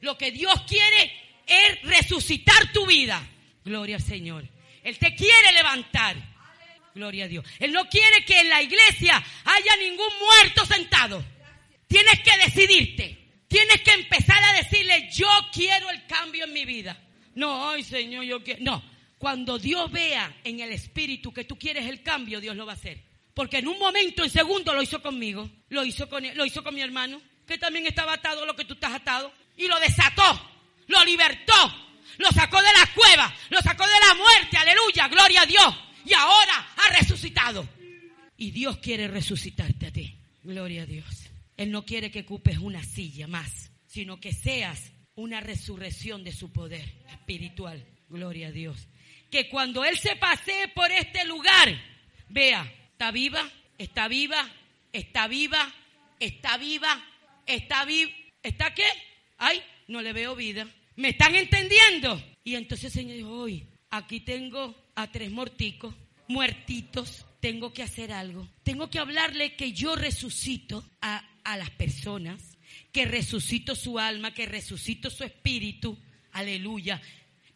Lo que Dios quiere es resucitar tu vida. Gloria al Señor. Él te quiere levantar. Gloria a Dios. Él no quiere que en la iglesia haya ningún muerto sentado. Tienes que decidirte. Tienes que empezar a decirle, yo quiero el cambio en mi vida. No, ay Señor, yo quiero. No, cuando Dios vea en el espíritu que tú quieres el cambio, Dios lo va a hacer. Porque en un momento, en segundo, lo hizo conmigo. Lo hizo con, lo hizo con mi hermano, que también estaba atado a lo que tú estás atado. Y lo desató, lo libertó, lo sacó de la cueva, lo sacó de la muerte. Aleluya, gloria a Dios. Y ahora ha resucitado. Y Dios quiere resucitarte a ti. Gloria a Dios. Él no quiere que ocupes una silla más, sino que seas una resurrección de su poder espiritual. Gloria a Dios. Que cuando Él se pasee por este lugar, vea, está viva, está viva, está viva, está viva, está viva, ¿está qué? Ay, no le veo vida. ¿Me están entendiendo? Y entonces el Señor dijo, hoy, aquí tengo a tres morticos, muertitos, tengo que hacer algo. Tengo que hablarle que yo resucito a a las personas, que resucito su alma, que resucito su espíritu, aleluya,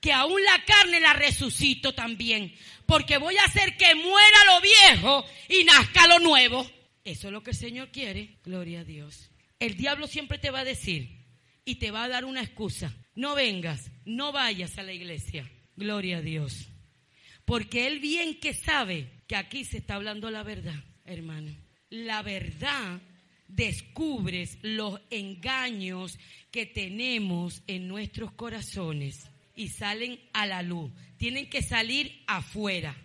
que aún la carne la resucito también, porque voy a hacer que muera lo viejo y nazca lo nuevo. Eso es lo que el Señor quiere, gloria a Dios. El diablo siempre te va a decir y te va a dar una excusa. No vengas, no vayas a la iglesia, gloria a Dios. Porque él bien que sabe que aquí se está hablando la verdad, hermano. La verdad descubres los engaños que tenemos en nuestros corazones y salen a la luz. Tienen que salir afuera.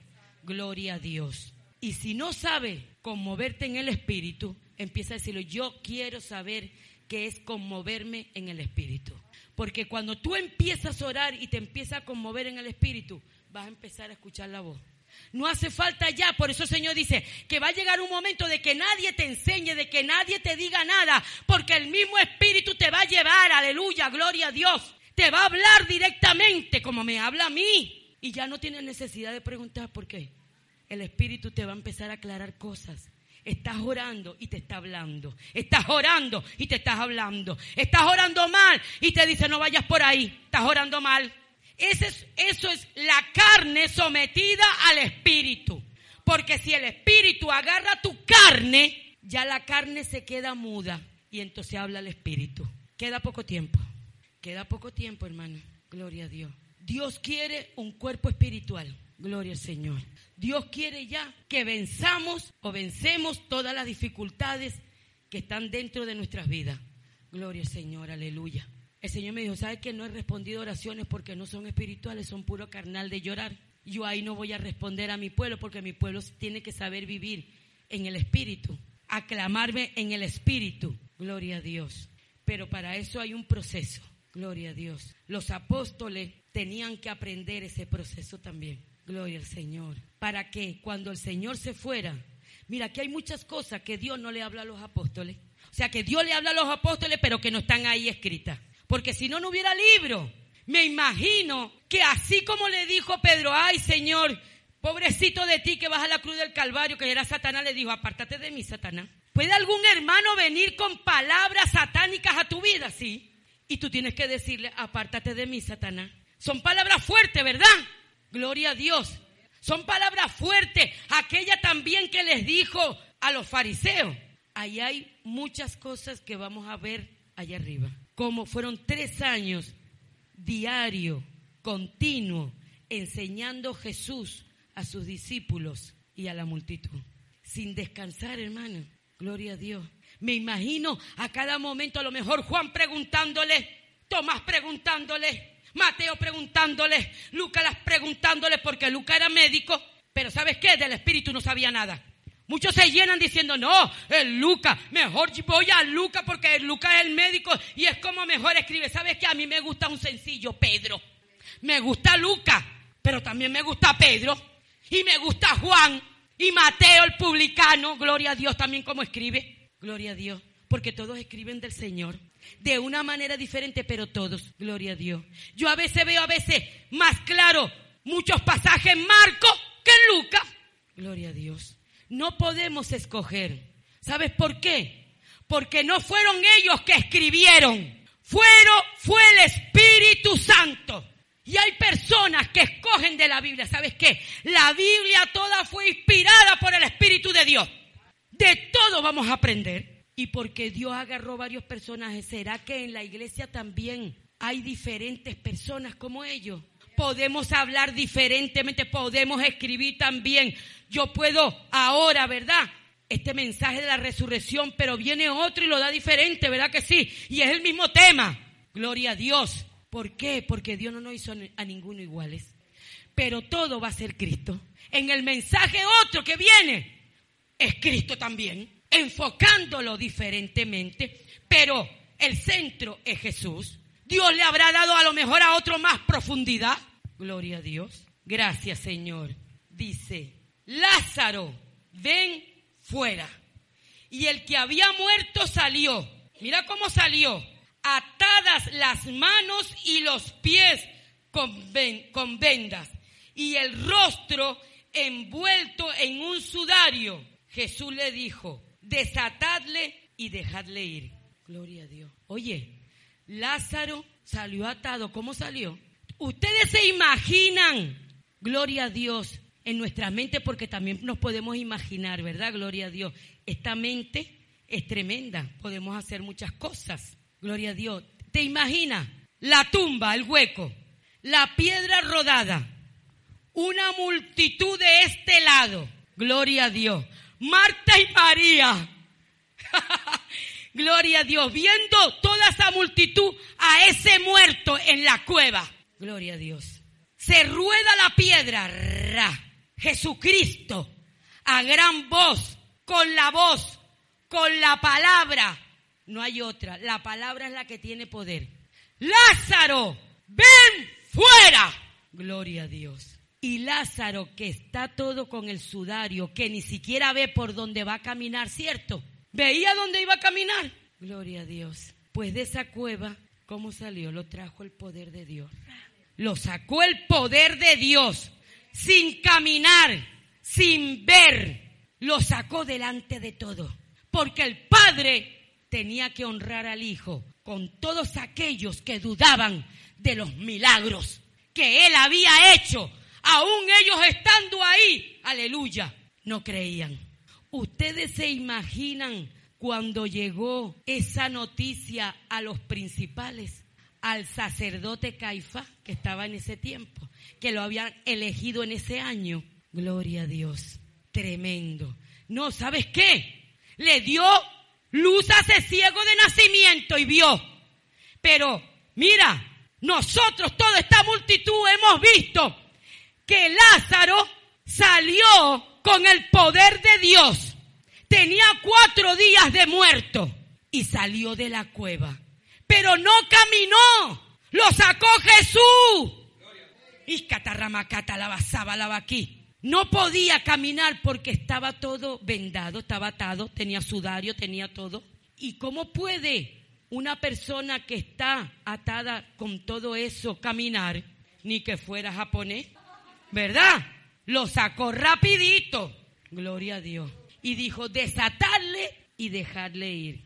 Gloria a Dios. Y si no sabes conmoverte en el espíritu, empieza a decirlo, yo quiero saber qué es conmoverme en el espíritu. Porque cuando tú empiezas a orar y te empiezas a conmover en el espíritu, vas a empezar a escuchar la voz. No hace falta ya, por eso el Señor dice que va a llegar un momento de que nadie te enseñe, de que nadie te diga nada, porque el mismo Espíritu te va a llevar, aleluya, gloria a Dios. Te va a hablar directamente como me habla a mí. Y ya no tienes necesidad de preguntar por qué. El Espíritu te va a empezar a aclarar cosas. Estás orando y te está hablando. Estás orando y te estás hablando. Estás orando mal y te dice no vayas por ahí. Estás orando mal eso es la carne sometida al espíritu. Porque si el espíritu agarra tu carne, ya la carne se queda muda y entonces habla el espíritu. Queda poco tiempo. Queda poco tiempo, hermano. Gloria a Dios. Dios quiere un cuerpo espiritual. Gloria al Señor. Dios quiere ya que venzamos o vencemos todas las dificultades que están dentro de nuestras vidas. Gloria al Señor, aleluya. El Señor me dijo, ¿sabes que no he respondido oraciones porque no son espirituales, son puro carnal de llorar? Yo ahí no voy a responder a mi pueblo porque mi pueblo tiene que saber vivir en el espíritu, aclamarme en el espíritu. Gloria a Dios. Pero para eso hay un proceso. Gloria a Dios. Los apóstoles tenían que aprender ese proceso también. Gloria al Señor. Para que cuando el Señor se fuera, mira que hay muchas cosas que Dios no le habla a los apóstoles. O sea que Dios le habla a los apóstoles, pero que no están ahí escritas. Porque si no, no hubiera libro. Me imagino que así como le dijo Pedro, ay Señor, pobrecito de ti que vas a la cruz del Calvario, que era Satanás, le dijo, apártate de mí, Satanás. ¿Puede algún hermano venir con palabras satánicas a tu vida? Sí. Y tú tienes que decirle, apártate de mí, Satanás. Son palabras fuertes, ¿verdad? Gloria a Dios. Son palabras fuertes. Aquella también que les dijo a los fariseos. Ahí hay muchas cosas que vamos a ver allá arriba como fueron tres años diario, continuo, enseñando Jesús a sus discípulos y a la multitud. Sin descansar, hermano. Gloria a Dios. Me imagino a cada momento, a lo mejor Juan preguntándole, Tomás preguntándole, Mateo preguntándole, Lucas preguntándole, porque Lucas era médico, pero ¿sabes qué? Del Espíritu no sabía nada. Muchos se llenan diciendo, no, el Lucas, mejor voy a Lucas porque Lucas es el médico y es como mejor escribe. ¿Sabes qué? A mí me gusta un sencillo, Pedro. Me gusta Lucas, pero también me gusta Pedro y me gusta Juan Y Mateo el publicano, gloria a Dios también como escribe. Gloria a Dios. Porque todos escriben del Señor. De una manera diferente, pero todos. Gloria a Dios. Yo a veces veo a veces más claro muchos pasajes en Marco que en Lucas. Gloria a Dios. No podemos escoger. ¿Sabes por qué? Porque no fueron ellos que escribieron. Fueron, fue el Espíritu Santo. Y hay personas que escogen de la Biblia. ¿Sabes qué? La Biblia toda fue inspirada por el Espíritu de Dios. De todo vamos a aprender. Y porque Dios agarró varios personajes, ¿será que en la iglesia también hay diferentes personas como ellos? Podemos hablar diferentemente, podemos escribir también. Yo puedo ahora, ¿verdad? Este mensaje de la resurrección, pero viene otro y lo da diferente, ¿verdad que sí? Y es el mismo tema. Gloria a Dios. ¿Por qué? Porque Dios no nos hizo a ninguno iguales. Pero todo va a ser Cristo. En el mensaje otro que viene es Cristo también, enfocándolo diferentemente, pero el centro es Jesús. Dios le habrá dado a lo mejor a otro más profundidad. Gloria a Dios. Gracias Señor. Dice, Lázaro, ven fuera. Y el que había muerto salió. Mira cómo salió atadas las manos y los pies con, vendas y el rostro envuelto en un sudario. Jesús le dijo, desatadle y dejadle ir. Gloria a Dios. Oye, Lázaro salió atado. ¿Cómo salió? Ustedes se imaginan, gloria a Dios, en nuestra mente, porque también nos podemos imaginar, ¿verdad? Gloria a Dios. Esta mente es tremenda, podemos hacer muchas cosas. Gloria a Dios. ¿Te imaginas? La tumba, el hueco, la piedra rodada, una multitud de este lado. Gloria a Dios. Marta y María. [laughs] Gloria a Dios. Viendo toda esa multitud a ese muerto en la cueva. Gloria a Dios. Se rueda la piedra. Ra. Jesucristo. A gran voz. Con la voz. Con la palabra no hay otra. La palabra es la que tiene poder. Lázaro, ven fuera. Gloria a Dios. Y Lázaro, que está todo con el sudario, que ni siquiera ve por dónde va a caminar, ¿cierto? ¿Veía dónde iba a caminar? Gloria a Dios. Pues de esa cueva, ¿cómo salió? Lo trajo el poder de Dios. Lo sacó el poder de Dios, sin caminar, sin ver. Lo sacó delante de todo. Porque el Padre tenía que honrar al Hijo con todos aquellos que dudaban de los milagros que Él había hecho. Aún ellos estando ahí, aleluya, no creían. Ustedes se imaginan cuando llegó esa noticia a los principales, al sacerdote Caifa, que estaba en ese tiempo, que lo habían elegido en ese año. Gloria a Dios, tremendo. No, ¿sabes qué? Le dio Luz hace ciego de nacimiento y vio. Pero mira, nosotros, toda esta multitud, hemos visto que Lázaro salió con el poder de Dios. Tenía cuatro días de muerto y salió de la cueva. Pero no caminó, lo sacó Jesús. Y catarramacata la basaba aquí. No podía caminar porque estaba todo vendado, estaba atado, tenía sudario, tenía todo. ¿Y cómo puede una persona que está atada con todo eso caminar? Ni que fuera japonés, ¿verdad? Lo sacó rapidito, gloria a Dios. Y dijo, desatarle y dejarle ir.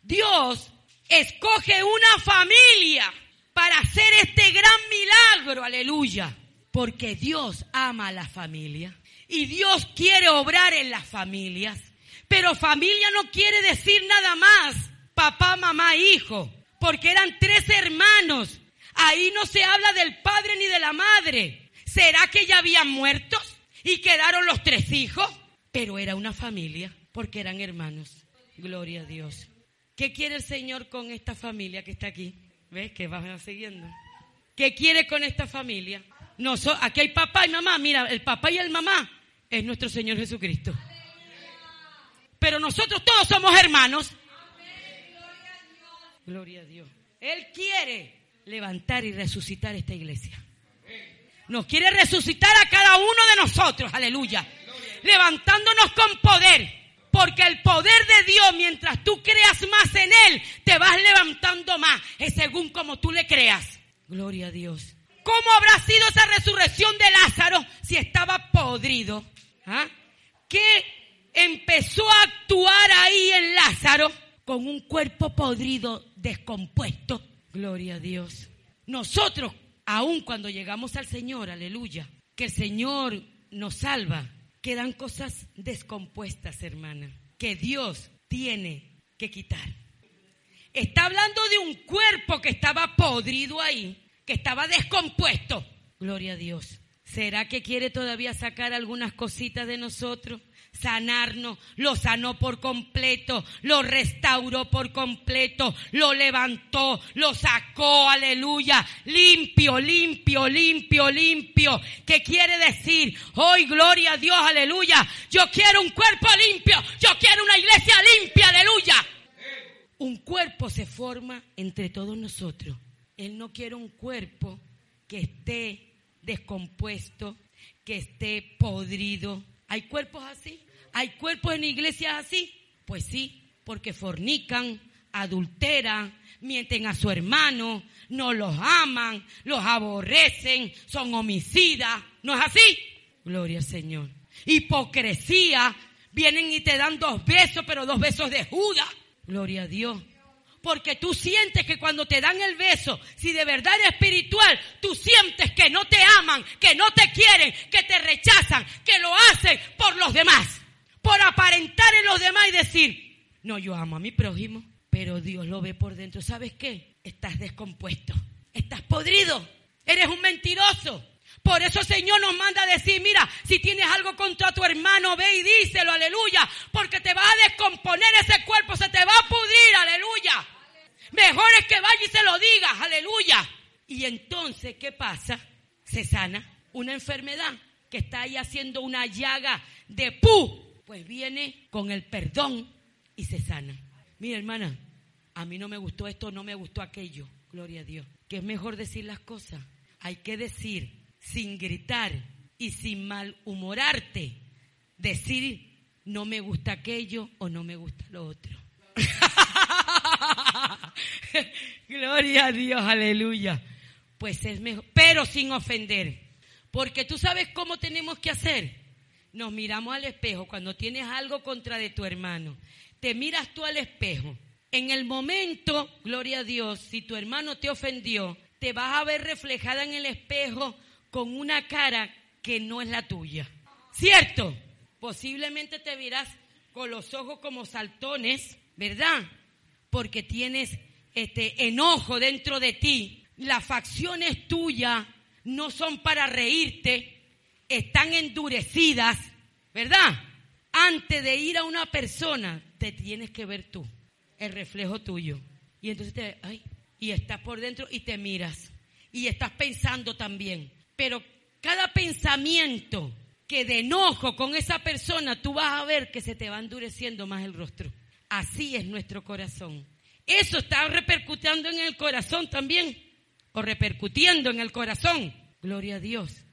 Dios escoge una familia para hacer este gran milagro, aleluya. Porque Dios ama a la familia y Dios quiere obrar en las familias. Pero familia no quiere decir nada más papá, mamá, hijo, porque eran tres hermanos. Ahí no se habla del padre ni de la madre. ¿Será que ya habían muertos y quedaron los tres hijos? Pero era una familia porque eran hermanos. Gloria a Dios. ¿Qué quiere el Señor con esta familia que está aquí? ¿Ves que van siguiendo? ¿Qué quiere con esta familia? No, aquí hay papá y mamá. Mira, el papá y el mamá es nuestro Señor Jesucristo. Pero nosotros todos somos hermanos. Gloria a Dios. Él quiere levantar y resucitar esta iglesia. Nos quiere resucitar a cada uno de nosotros. Aleluya. levantándonos con poder. Porque el poder de Dios, mientras tú creas más en Él, te vas levantando más. Es según como tú le creas. Gloria a Dios. ¿Cómo habrá sido esa resurrección de Lázaro si estaba podrido? ¿Ah? ¿Qué empezó a actuar ahí en Lázaro con un cuerpo podrido, descompuesto? Gloria a Dios. Nosotros, aun cuando llegamos al Señor, aleluya, que el Señor nos salva, quedan cosas descompuestas, hermana, que Dios tiene que quitar. Está hablando de un cuerpo que estaba podrido ahí, que estaba descompuesto. Gloria a Dios. ¿Será que quiere todavía sacar algunas cositas de nosotros? Sanarnos, lo sanó por completo, lo restauró por completo, lo levantó, lo sacó, aleluya, limpio, limpio, limpio, limpio. ¿Qué quiere decir? Hoy, gloria a Dios, aleluya. Yo quiero un cuerpo limpio, yo quiero una iglesia limpia, aleluya. Un cuerpo se forma entre todos nosotros. Él no quiere un cuerpo que esté descompuesto, que esté podrido. ¿Hay cuerpos así? ¿Hay cuerpos en iglesias así? Pues sí, porque fornican, adulteran, mienten a su hermano, no los aman, los aborrecen, son homicidas. ¿No es así? Gloria al Señor. Hipocresía, vienen y te dan dos besos, pero dos besos de Judas. Gloria a Dios. Porque tú sientes que cuando te dan el beso, si de verdad eres espiritual, tú sientes que no te aman, que no te quieren, que te rechazan, que lo hacen por los demás por aparentar en los demás y decir, no, yo amo a mi prójimo, pero Dios lo ve por dentro. ¿Sabes qué? Estás descompuesto, estás podrido, eres un mentiroso. Por eso el Señor nos manda a decir, mira, si tienes algo contra tu hermano, ve y díselo, aleluya, porque te va a descomponer ese cuerpo, se te va a pudrir, aleluya. Mejor es que vaya y se lo digas, aleluya. Y entonces, ¿qué pasa? Se sana una enfermedad que está ahí haciendo una llaga de pu pues viene con el perdón y se sana. Mira, hermana, a mí no me gustó esto, no me gustó aquello. Gloria a Dios. Que es mejor decir las cosas. Hay que decir sin gritar y sin malhumorarte. Decir no me gusta aquello o no me gusta lo otro. [laughs] Gloria a Dios, aleluya. Pues es mejor, pero sin ofender. Porque tú sabes cómo tenemos que hacer nos miramos al espejo, cuando tienes algo contra de tu hermano, te miras tú al espejo. En el momento, gloria a Dios, si tu hermano te ofendió, te vas a ver reflejada en el espejo con una cara que no es la tuya. ¿Cierto? Posiblemente te verás con los ojos como saltones, ¿verdad? Porque tienes este enojo dentro de ti. Las facciones tuyas no son para reírte, están endurecidas, ¿verdad? Antes de ir a una persona, te tienes que ver tú, el reflejo tuyo. Y entonces te, ay, y estás por dentro y te miras. Y estás pensando también. Pero cada pensamiento que de enojo con esa persona, tú vas a ver que se te va endureciendo más el rostro. Así es nuestro corazón. Eso está repercutiendo en el corazón también. O repercutiendo en el corazón. Gloria a Dios.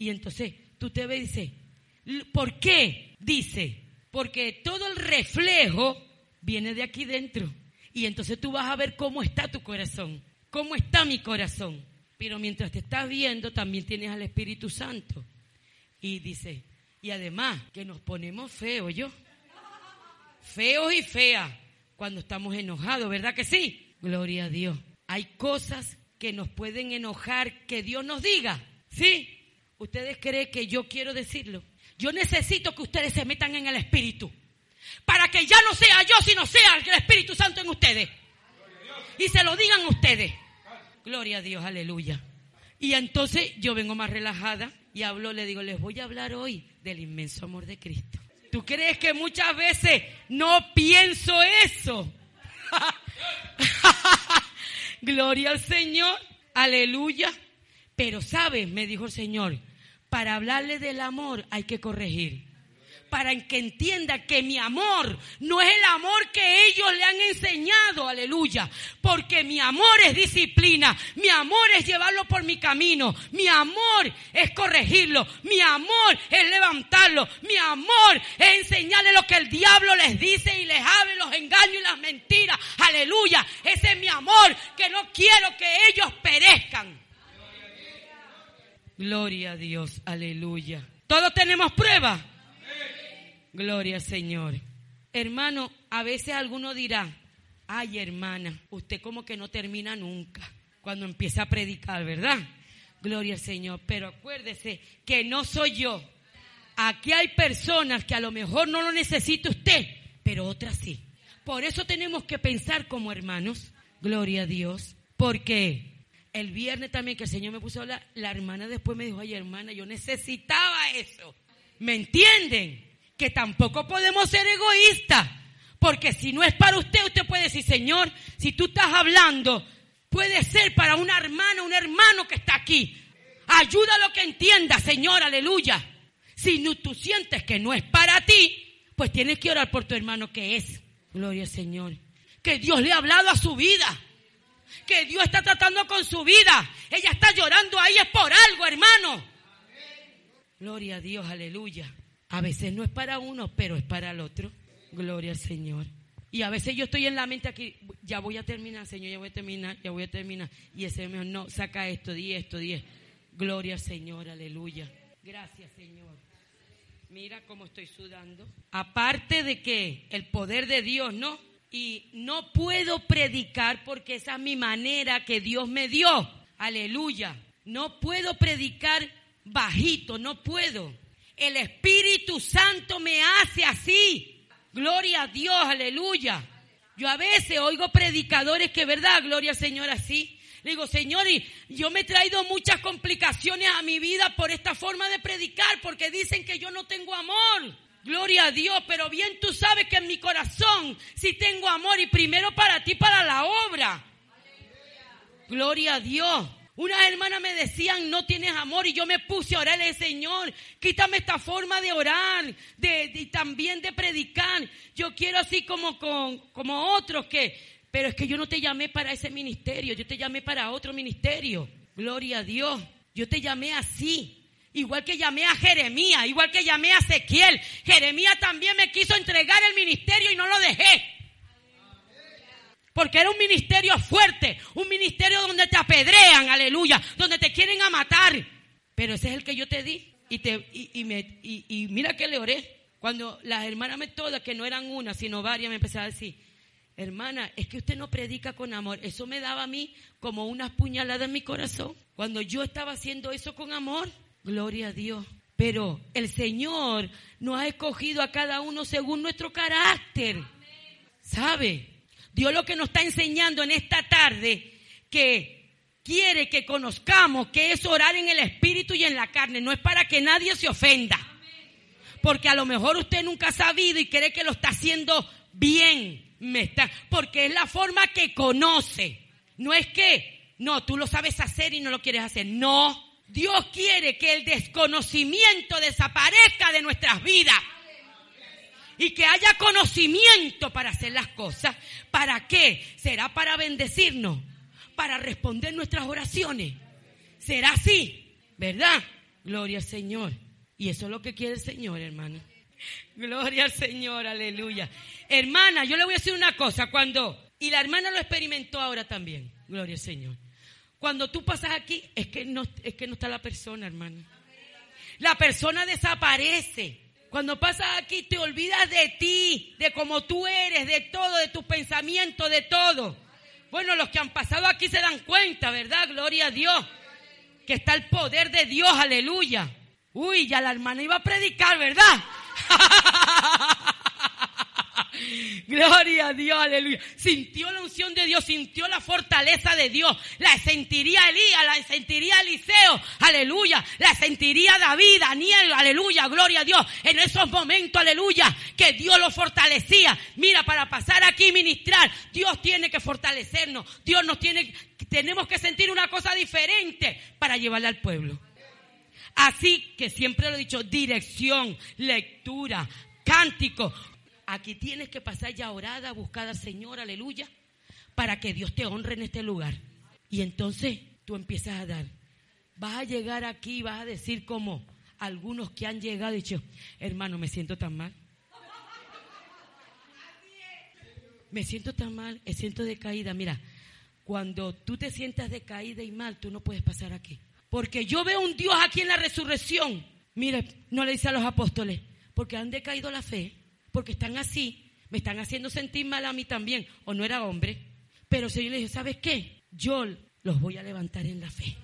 Y entonces tú te ves y dices, ¿por qué? Dice, porque todo el reflejo viene de aquí dentro. Y entonces tú vas a ver cómo está tu corazón, cómo está mi corazón. Pero mientras te estás viendo, también tienes al Espíritu Santo. Y dice, y además que nos ponemos feos, yo. Feos y feas cuando estamos enojados, ¿verdad que sí? Gloria a Dios. Hay cosas que nos pueden enojar que Dios nos diga, ¿sí? ¿Ustedes creen que yo quiero decirlo? Yo necesito que ustedes se metan en el Espíritu. Para que ya no sea yo, sino sea el Espíritu Santo en ustedes. Y se lo digan ustedes. Gloria a Dios, aleluya. Y entonces yo vengo más relajada y hablo, le digo, les voy a hablar hoy del inmenso amor de Cristo. ¿Tú crees que muchas veces no pienso eso? [laughs] Gloria al Señor, aleluya. Pero sabes, me dijo el Señor, para hablarle del amor hay que corregir. para que entienda que mi amor no es el amor que ellos le han enseñado, aleluya, porque mi amor es disciplina, mi amor es llevarlo por mi camino, mi amor es corregirlo, mi amor es levantarlo, mi amor es enseñarle lo que el diablo les dice y les hable los engaños y las mentiras, aleluya, ese es mi amor, que no quiero que ellos perezcan. Gloria a Dios, aleluya. Todos tenemos pruebas. Gloria al Señor. Hermano, a veces alguno dirá, ay hermana, usted como que no termina nunca cuando empieza a predicar, ¿verdad? Gloria al Señor. Pero acuérdese que no soy yo. Aquí hay personas que a lo mejor no lo necesita usted, pero otras sí. Por eso tenemos que pensar como hermanos. Gloria a Dios. Porque el viernes también que el Señor me puso a hablar, la hermana después me dijo, ay hermana, yo necesitaba eso. ¿Me entienden? que tampoco podemos ser egoístas. Porque si no es para usted, usted puede decir, Señor, si tú estás hablando, puede ser para una hermana, un hermano que está aquí. Ayuda a lo que entienda, Señor, aleluya. Si tú sientes que no es para ti, pues tienes que orar por tu hermano que es. Gloria al Señor. Que Dios le ha hablado a su vida. Que Dios está tratando con su vida. Ella está llorando ahí es por algo, hermano. Gloria a Dios, aleluya. A veces no es para uno, pero es para el otro. Gloria al Señor. Y a veces yo estoy en la mente aquí, ya voy a terminar, Señor, ya voy a terminar, ya voy a terminar. Y ese Señor, no, saca esto, di esto, di esto. Gloria al Señor, aleluya. Gracias, Señor. Mira cómo estoy sudando. Aparte de que el poder de Dios, ¿no? Y no puedo predicar porque esa es mi manera que Dios me dio. Aleluya. No puedo predicar bajito, no puedo. El Espíritu Santo me hace así. Gloria a Dios, aleluya. Yo a veces oigo predicadores que, ¿verdad? Gloria al Señor, así. Le digo, Señor, yo me he traído muchas complicaciones a mi vida por esta forma de predicar, porque dicen que yo no tengo amor. Gloria a Dios, pero bien tú sabes que en mi corazón sí tengo amor y primero para ti, para la obra. Gloria a Dios. Unas hermanas me decían, no tienes amor, y yo me puse a orarle, Señor, quítame esta forma de orar, y también de predicar. Yo quiero así como, con, como otros que, pero es que yo no te llamé para ese ministerio, yo te llamé para otro ministerio. Gloria a Dios. Yo te llamé así. Igual que llamé a Jeremías, igual que llamé a Ezequiel. Jeremías también me quiso entregar el ministerio y no lo dejé. Porque era un ministerio fuerte, un ministerio donde te apedrean, aleluya, donde te quieren a matar. Pero ese es el que yo te di. Y, te, y, me, y, mira que le oré. Cuando las hermanas me todas, que no eran una, sino varias, me empezaron a decir, hermana, es que usted no predica con amor. Eso me daba a mí como unas puñaladas en mi corazón. Cuando yo estaba haciendo eso con amor, gloria a Dios. Pero el Señor nos ha escogido a cada uno según nuestro carácter. ¿Sabe? Dios lo que nos está enseñando en esta tarde, que quiere que conozcamos que es orar en el espíritu y en la carne, no es para que nadie se ofenda. Porque a lo mejor usted nunca ha sabido y cree que lo está haciendo bien, me está, porque es la forma que conoce. No es que, no, tú lo sabes hacer y no lo quieres hacer. No, Dios quiere que el desconocimiento desaparezca de nuestras vidas y que haya conocimiento para hacer las cosas. ¿Para qué? ¿Será para bendecirnos? ¿Para responder nuestras oraciones? ¿Será así? ¿Verdad? Gloria al Señor. Y eso es lo que quiere el Señor, hermano. Gloria al Señor, aleluya. Hermana, yo le voy a decir una cosa. Cuando, y la hermana lo experimentó ahora también. Gloria al Señor. Cuando tú pasas aquí, es que no, es que no está la persona, hermano. La persona desaparece. Cuando pasas aquí te olvidas de ti, de cómo tú eres, de todo, de tus pensamientos, de todo. Bueno, los que han pasado aquí se dan cuenta, ¿verdad? Gloria a Dios. Que está el poder de Dios, aleluya. Uy, ya la hermana iba a predicar, ¿verdad? [laughs] Gloria a Dios, aleluya. Sintió la unción de Dios, sintió la fortaleza de Dios. La sentiría Elías, la sentiría Eliseo, aleluya. La sentiría David, Daniel, aleluya, gloria a Dios. En esos momentos, aleluya, que Dios lo fortalecía. Mira, para pasar aquí y ministrar, Dios tiene que fortalecernos. Dios nos tiene, tenemos que sentir una cosa diferente para llevarle al pueblo. Así que siempre lo he dicho, dirección, lectura, cántico. Aquí tienes que pasar ya orada, buscar al Señor, aleluya, para que Dios te honre en este lugar. Y entonces tú empiezas a dar. Vas a llegar aquí y vas a decir como algunos que han llegado y dicho, hermano, me siento tan mal. Me siento tan mal, me siento decaída. Mira, cuando tú te sientas decaída y mal, tú no puedes pasar aquí. Porque yo veo un Dios aquí en la resurrección. Mire, no le dice a los apóstoles, porque han decaído la fe, porque están así, me están haciendo sentir mal a mí también, o no era hombre. Pero el Señor le dijo, ¿sabes qué? Yo los voy a levantar en la fe.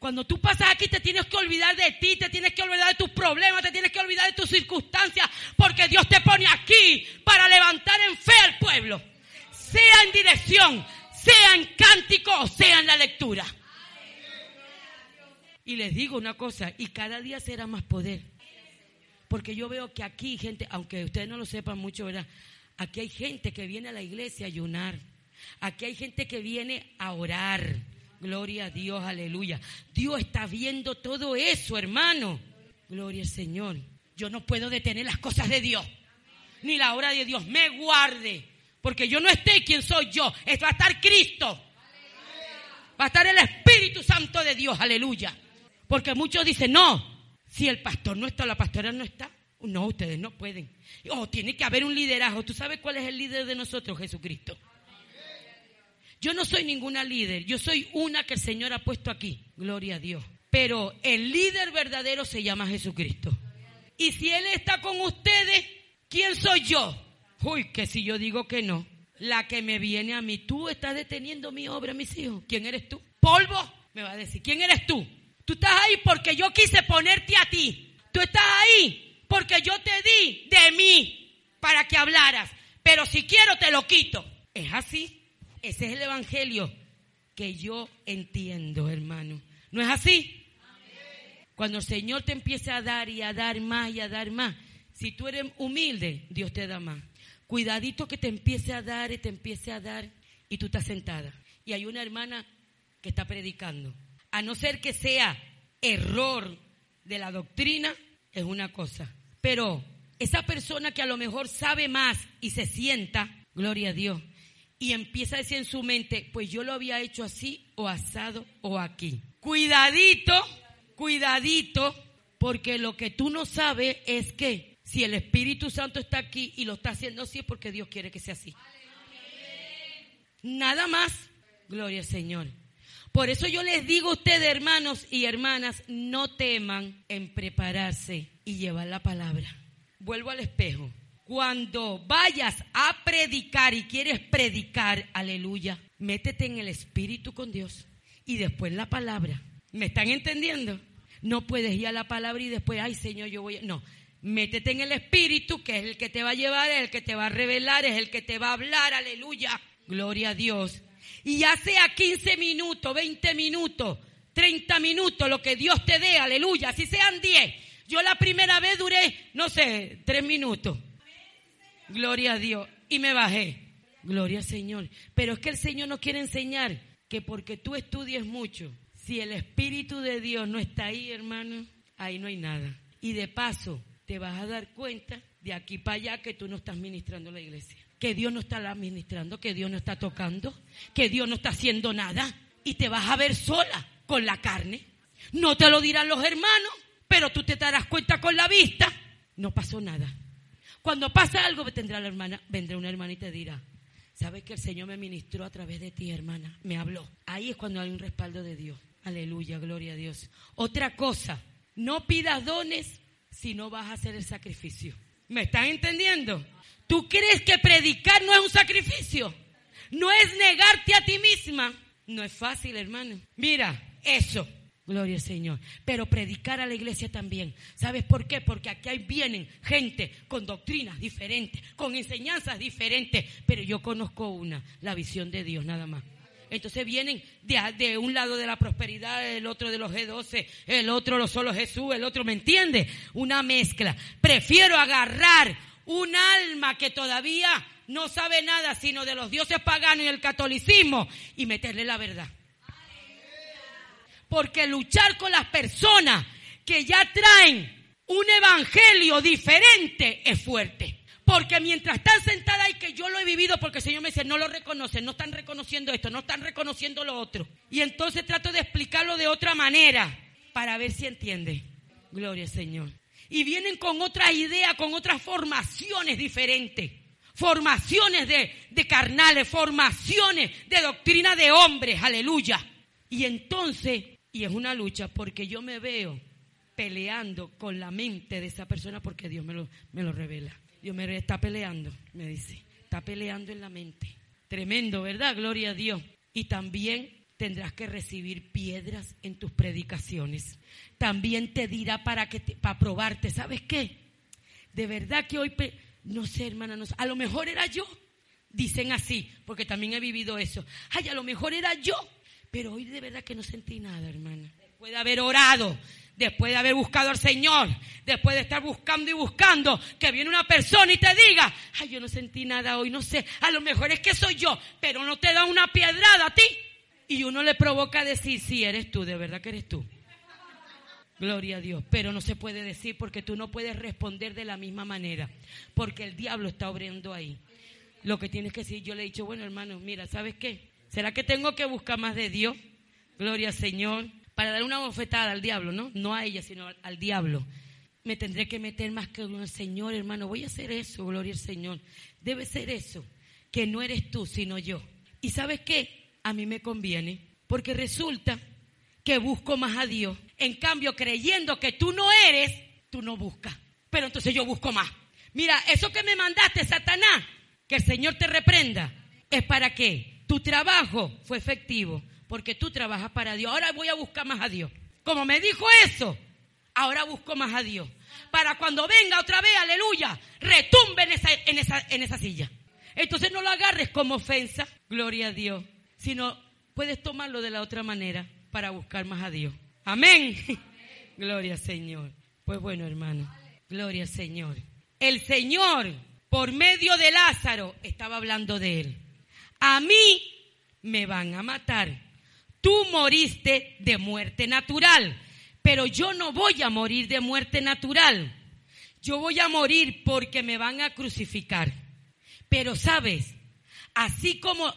Cuando tú pasas aquí te tienes que olvidar de ti, te tienes que olvidar de tus problemas, te tienes que olvidar de tus circunstancias, porque Dios te pone aquí para levantar en fe al pueblo. Sea en dirección, sea en cántico o sea en la lectura. Y les digo una cosa, y cada día será más poder. Porque yo veo que aquí gente, aunque ustedes no lo sepan mucho, ¿verdad? Aquí hay gente que viene a la iglesia a ayunar. Aquí hay gente que viene a orar. Gloria a Dios, aleluya. Dios está viendo todo eso, hermano. Gloria al Señor. Yo no puedo detener las cosas de Dios, ni la obra de Dios. Me guarde, porque yo no estoy quien soy yo. va a estar Cristo. Va a estar el Espíritu Santo de Dios, aleluya. Porque muchos dicen, no, si el pastor no está, la pastora no está. No, ustedes no pueden. Oh, tiene que haber un liderazgo. ¿Tú sabes cuál es el líder de nosotros? Jesucristo. Yo no soy ninguna líder, yo soy una que el Señor ha puesto aquí, gloria a Dios. Pero el líder verdadero se llama Jesucristo. Y si Él está con ustedes, ¿quién soy yo? Uy, que si yo digo que no, la que me viene a mí, tú estás deteniendo mi obra, mis hijos. ¿Quién eres tú? Polvo, me va a decir, ¿quién eres tú? Tú estás ahí porque yo quise ponerte a ti. Tú estás ahí porque yo te di de mí para que hablaras. Pero si quiero te lo quito. Es así. Ese es el evangelio que yo entiendo, hermano. ¿No es así? Cuando el Señor te empieza a dar y a dar más y a dar más, si tú eres humilde, Dios te da más. Cuidadito que te empiece a dar y te empiece a dar y tú estás sentada. Y hay una hermana que está predicando. A no ser que sea error de la doctrina, es una cosa. Pero esa persona que a lo mejor sabe más y se sienta, gloria a Dios, y empieza a decir en su mente, pues yo lo había hecho así o asado o aquí. Cuidadito, cuidadito, porque lo que tú no sabes es que si el Espíritu Santo está aquí y lo está haciendo así es porque Dios quiere que sea así. Nada más, gloria al Señor. Por eso yo les digo a ustedes, hermanos y hermanas, no teman en prepararse y llevar la palabra. Vuelvo al espejo. Cuando vayas a predicar y quieres predicar, aleluya, métete en el espíritu con Dios y después la palabra. ¿Me están entendiendo? No puedes ir a la palabra y después, ay Señor, yo voy a... No, métete en el espíritu, que es el que te va a llevar, es el que te va a revelar, es el que te va a hablar, aleluya. Gloria a Dios. Y ya sea 15 minutos, 20 minutos, 30 minutos, lo que Dios te dé, aleluya, si sean 10. Yo la primera vez duré, no sé, 3 minutos. Gloria a Dios. Y me bajé. Gloria al Señor. Pero es que el Señor nos quiere enseñar que porque tú estudies mucho, si el Espíritu de Dios no está ahí, hermano, ahí no hay nada. Y de paso, te vas a dar cuenta de aquí para allá que tú no estás ministrando la iglesia. Que Dios no está administrando, que Dios no está tocando, que Dios no está haciendo nada. Y te vas a ver sola con la carne. No te lo dirán los hermanos, pero tú te darás cuenta con la vista. No pasó nada. Cuando pasa algo, vendrá la hermana, vendrá una hermana y te dirá, sabes que el Señor me ministró a través de ti, hermana, me habló. Ahí es cuando hay un respaldo de Dios. Aleluya, gloria a Dios. Otra cosa, no pidas dones si no vas a hacer el sacrificio. ¿Me están entendiendo? ¿Tú crees que predicar no es un sacrificio? No es negarte a ti misma. No es fácil, hermano. Mira, eso Gloria al Señor. Pero predicar a la iglesia también. ¿Sabes por qué? Porque aquí vienen gente con doctrinas diferentes, con enseñanzas diferentes. Pero yo conozco una, la visión de Dios nada más. Entonces vienen de, un lado de la prosperidad, el otro de los G12, el otro lo solo Jesús, el otro, ¿me entiende? Una mezcla. Prefiero agarrar un alma que todavía no sabe nada sino de los dioses paganos y el catolicismo y meterle la verdad. Porque luchar con las personas que ya traen un evangelio diferente es fuerte. Porque mientras están sentadas y que yo lo he vivido, porque el Señor me dice, no lo reconocen, no están reconociendo esto, no están reconociendo lo otro. Y entonces trato de explicarlo de otra manera para ver si entiende. Gloria al Señor. Y vienen con otra idea, con otras formaciones diferentes. Formaciones de, de carnales, formaciones de doctrina de hombres, aleluya. Y entonces, y es una lucha porque yo me veo peleando con la mente de esa persona porque Dios me lo, me lo revela. Dios me está peleando, me dice. Está peleando en la mente. Tremendo, ¿verdad? Gloria a Dios. Y también tendrás que recibir piedras en tus predicaciones. También te dirá para que para probarte, ¿sabes qué? De verdad que hoy no sé, hermana, no sé. a lo mejor era yo. Dicen así, porque también he vivido eso. Ay, a lo mejor era yo, pero hoy de verdad que no sentí nada, hermana. Después de haber orado, después de haber buscado al Señor, después de estar buscando y buscando, que viene una persona y te diga, ay, yo no sentí nada hoy, no sé, a lo mejor es que soy yo, pero no te da una piedrada a ti. Y uno le provoca decir, sí, eres tú, de verdad que eres tú. Gloria a Dios. Pero no se puede decir porque tú no puedes responder de la misma manera. Porque el diablo está obrando ahí. Lo que tienes que decir, yo le he dicho, bueno hermano, mira, ¿sabes qué? ¿Será que tengo que buscar más de Dios? Gloria al Señor para dar una bofetada al diablo, ¿no? No a ella, sino al, diablo. Me tendré que meter más que un Señor, hermano. Voy a hacer eso, gloria al Señor. Debe ser eso, que no eres tú, sino yo. ¿Y sabes qué? A mí me conviene, porque resulta que busco más a Dios. En cambio, creyendo que tú no eres, tú no buscas. Pero entonces yo busco más. Mira, eso que me mandaste, Satanás, que el Señor te reprenda, es para que tu trabajo fue efectivo porque tú trabajas para Dios. Ahora voy a buscar más a Dios. Como me dijo eso, ahora busco más a Dios. Para cuando venga otra vez, aleluya, retumbe en esa, en esa, silla. Entonces no lo agarres como ofensa, gloria a Dios, sino puedes tomarlo de la otra manera para buscar más a Dios. Amén. [laughs] Gloria al Señor. Pues bueno, hermano, gloria al Señor. El Señor, por medio de Lázaro, estaba hablando de él. A mí me van a matar Tú moriste de muerte natural, pero yo no voy a morir de muerte natural. Yo voy a morir porque me van a crucificar. Pero sabes, así como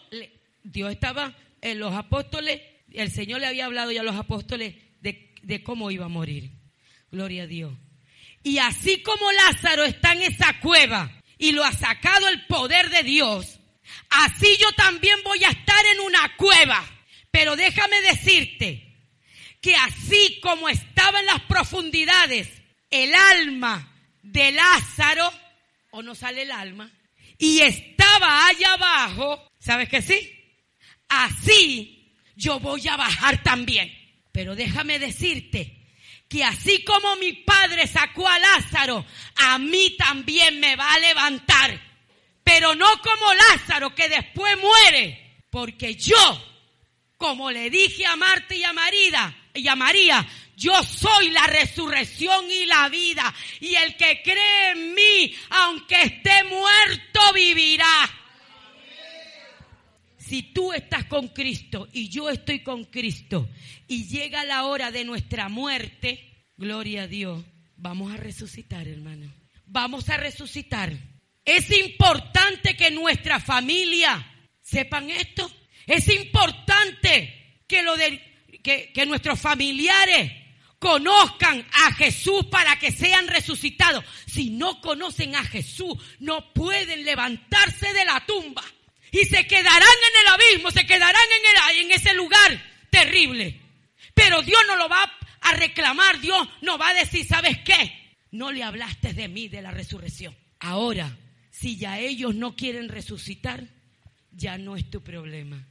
Dios estaba en los apóstoles, el Señor le había hablado ya a los apóstoles de, de cómo iba a morir. Gloria a Dios. Y así como Lázaro está en esa cueva y lo ha sacado el poder de Dios, así yo también voy a estar en una cueva pero déjame decirte que así como estaba en las profundidades el alma de Lázaro, o no sale el alma, y estaba allá abajo, ¿sabes que sí? Así yo voy a bajar también. Pero déjame decirte que así como mi padre sacó a Lázaro, a mí también me va a levantar. Pero no como Lázaro que después muere, porque yo como le dije a Marta y a María, y a María, yo soy la resurrección y la vida. Y el que cree en mí, aunque esté muerto, vivirá. Si tú estás con Cristo y yo estoy con Cristo y llega la hora de nuestra muerte, gloria a Dios, vamos a resucitar, hermano. Vamos a resucitar. Es importante que nuestra familia sepan esto. Es importante que, lo de, que, que nuestros familiares conozcan a Jesús para que sean resucitados. Si no conocen a Jesús, no pueden levantarse de la tumba. Y se quedarán en el abismo, se quedarán en, el, en ese lugar terrible. Pero Dios no lo va a reclamar, Dios no va a decir, ¿sabes qué? No le hablaste de mí, de la resurrección. Ahora, si ya ellos no quieren resucitar, ya no es tu problema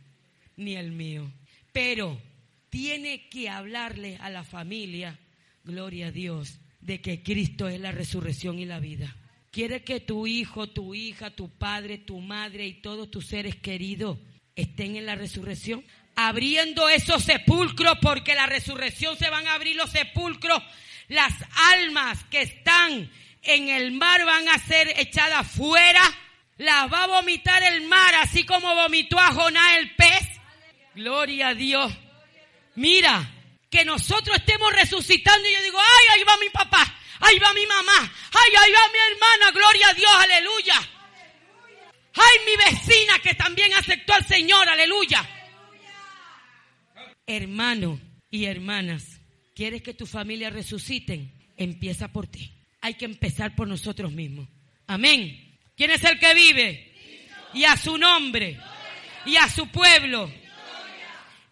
ni el mío. Pero tiene que hablarle a la familia, gloria a Dios, de que Cristo es la resurrección y la vida. Quiere que tu hijo, tu hija, tu padre, tu madre y todos tus seres queridos estén en la resurrección. Abriendo esos sepulcros, porque la resurrección se van a abrir los sepulcros. Las almas que están en el mar van a ser echadas fuera. Las va a vomitar el mar, así como vomitó a Jonás el pez. Gloria a Dios. Mira, que nosotros estemos resucitando y yo digo, ay, ahí va mi papá, ahí va mi mamá, ay, ahí va mi hermana, gloria a Dios, aleluya. Ay, mi vecina que también aceptó al Señor, aleluya. Hermano y hermanas, ¿quieres que tu familia resuciten? Empieza por ti. Hay que empezar por nosotros mismos. Amén. ¿Quién es el que vive? Y a su nombre. Y a su pueblo.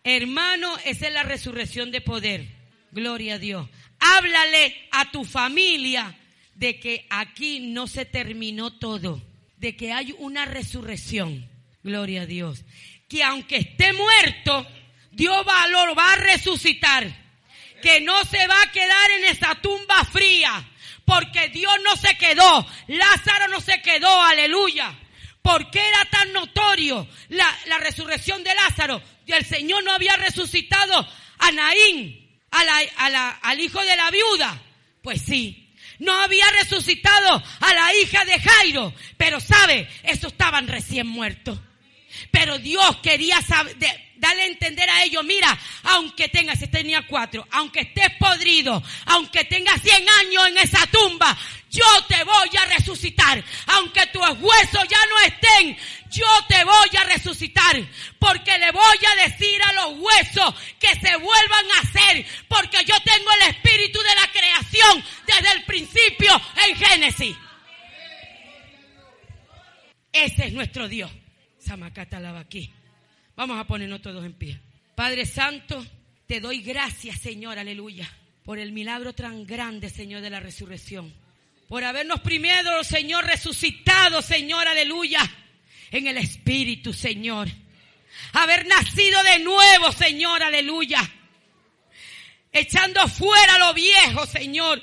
Hermano, esa es la resurrección de poder. Gloria a Dios. Háblale a tu familia de que aquí no se terminó todo de que hay una resurrección. Gloria a Dios. Que aunque esté muerto, Dios va, va a resucitar. Que no se va a quedar en esa tumba fría. Porque Dios no se quedó. Lázaro no se quedó. Aleluya. ¿Por qué era tan notorio la, la resurrección de Lázaro? Y el Señor no había resucitado a Naín, al hijo de la viuda. Pues sí, no había resucitado a la hija de Jairo, pero sabe, esos estaban recién muertos. Pero Dios quería saber, darle a entender a ellos, mira, aunque tengas, si tenía cuatro, aunque estés podrido, aunque tengas cien años en esa tumba, yo te voy a resucitar. Aunque tus huesos ya no estén, yo te voy a resucitar. Porque le voy a decir a los huesos que se vuelvan a hacer. Porque yo tengo el espíritu de la creación desde el principio en Génesis. Ese es nuestro Dios. Samacata aquí. Vamos a ponernos todos en pie. Padre Santo, te doy gracias, Señor, aleluya, por el milagro tan grande, Señor, de la resurrección por habernos primero, Señor, resucitado, Señor, aleluya, en el Espíritu, Señor. Haber nacido de nuevo, Señor, aleluya. Echando fuera lo viejo, Señor.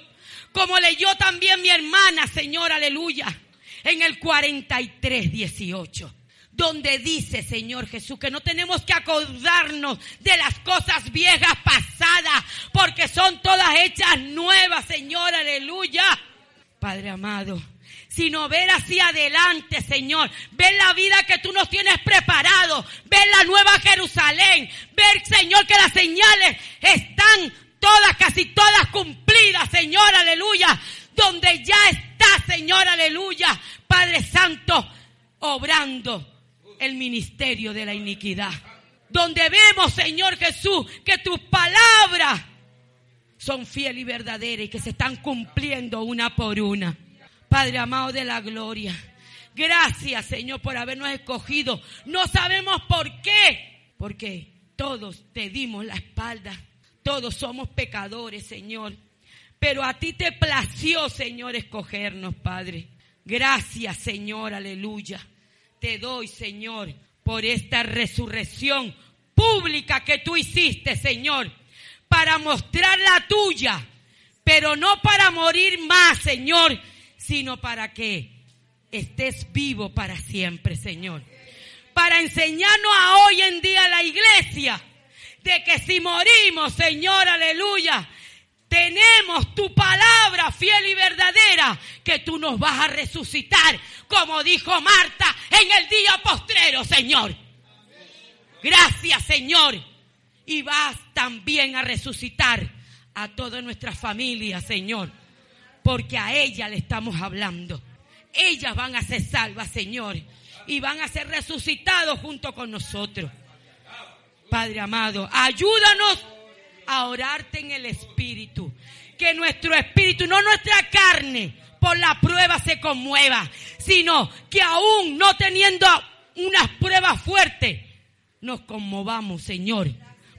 Como leyó también mi hermana, Señor, aleluya. En el 43, 18 donde dice, Señor Jesús, que no tenemos que acordarnos de las cosas viejas pasadas, porque son todas hechas nuevas, Señor, aleluya. Padre amado, sino ver hacia adelante, Señor. Ver la vida que tú nos tienes preparado. Ver la nueva Jerusalén. Ver, Señor, que las señales están todas, casi todas cumplidas, Señor, aleluya. Donde ya está, Señor, aleluya. Padre Santo, obrando el ministerio de la iniquidad. Donde vemos, Señor Jesús, que tus palabras son fieles y verdaderas y que se están cumpliendo una por una. Padre amado de la gloria, gracias Señor por habernos escogido. No sabemos por qué, porque todos te dimos la espalda. Todos somos pecadores, Señor. Pero a ti te plació, Señor, escogernos, Padre. Gracias, Señor, aleluya. Te doy, Señor, por esta resurrección pública que tú hiciste, Señor para mostrar la tuya, pero no para morir más, Señor, sino para que estés vivo para siempre, Señor. Para enseñarnos a hoy en día la iglesia de que si morimos, Señor, aleluya, tenemos tu palabra fiel y verdadera que tú nos vas a resucitar, como dijo Marta en el día postrero, Señor. Gracias, Señor y vas también a resucitar a toda nuestra familia, Señor, porque a ella le estamos hablando. Ellas van a ser salvas, Señor, y van a ser resucitados junto con nosotros. Padre amado, ayúdanos a en el Espíritu. Que nuestro espíritu, no nuestra carne, por la prueba se conmueva, sino que aún no teniendo unas pruebas fuertes, nos conmovamos, Señor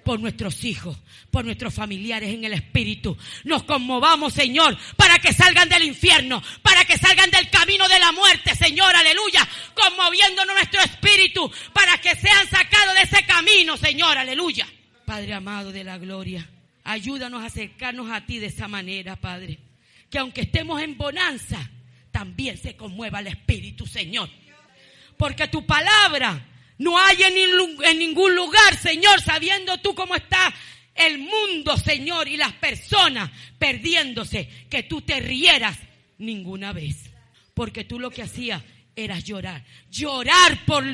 por nuestros hijos, por nuestros familiares en el Espíritu. Nos conmovamos, Señor, para que salgan del infierno, para que salgan del camino de la muerte, Señor, aleluya. Conmoviéndonos nuestro espíritu, para que sean sacados de ese camino, Señor, aleluya. Padre amado de la gloria, ayúdanos a acercarnos a ti de esa manera, Padre. Que aunque estemos en bonanza, también se conmueva el espíritu, Señor. Porque tu palabra no hay en, ningún lugar, Señor, sabiendo tú cómo está el mundo, Señor, y las personas perdiéndose, que tú te rieras ninguna vez. Porque tú lo que hacías era llorar. Llorar por,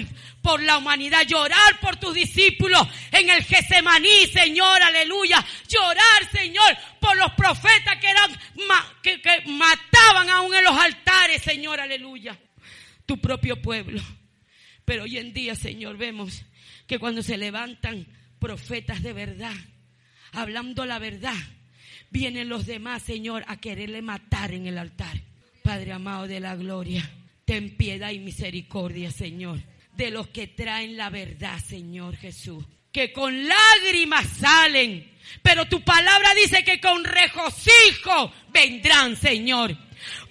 por la humanidad, llorar por tus discípulos en el Getsemaní, Señor, aleluya. Llorar, Señor, por los profetas que eran, que, que mataban aún en los altares, Señor, aleluya. Tu propio pueblo. Pero hoy en día, Señor, vemos que cuando se levantan profetas de verdad, hablando la verdad, vienen los demás, Señor, a quererle matar en el altar. Padre amado de la gloria, ten piedad y misericordia, Señor, de los que traen la verdad, Señor Jesús. Que con lágrimas salen, pero tu palabra dice que con regocijo vendrán, Señor.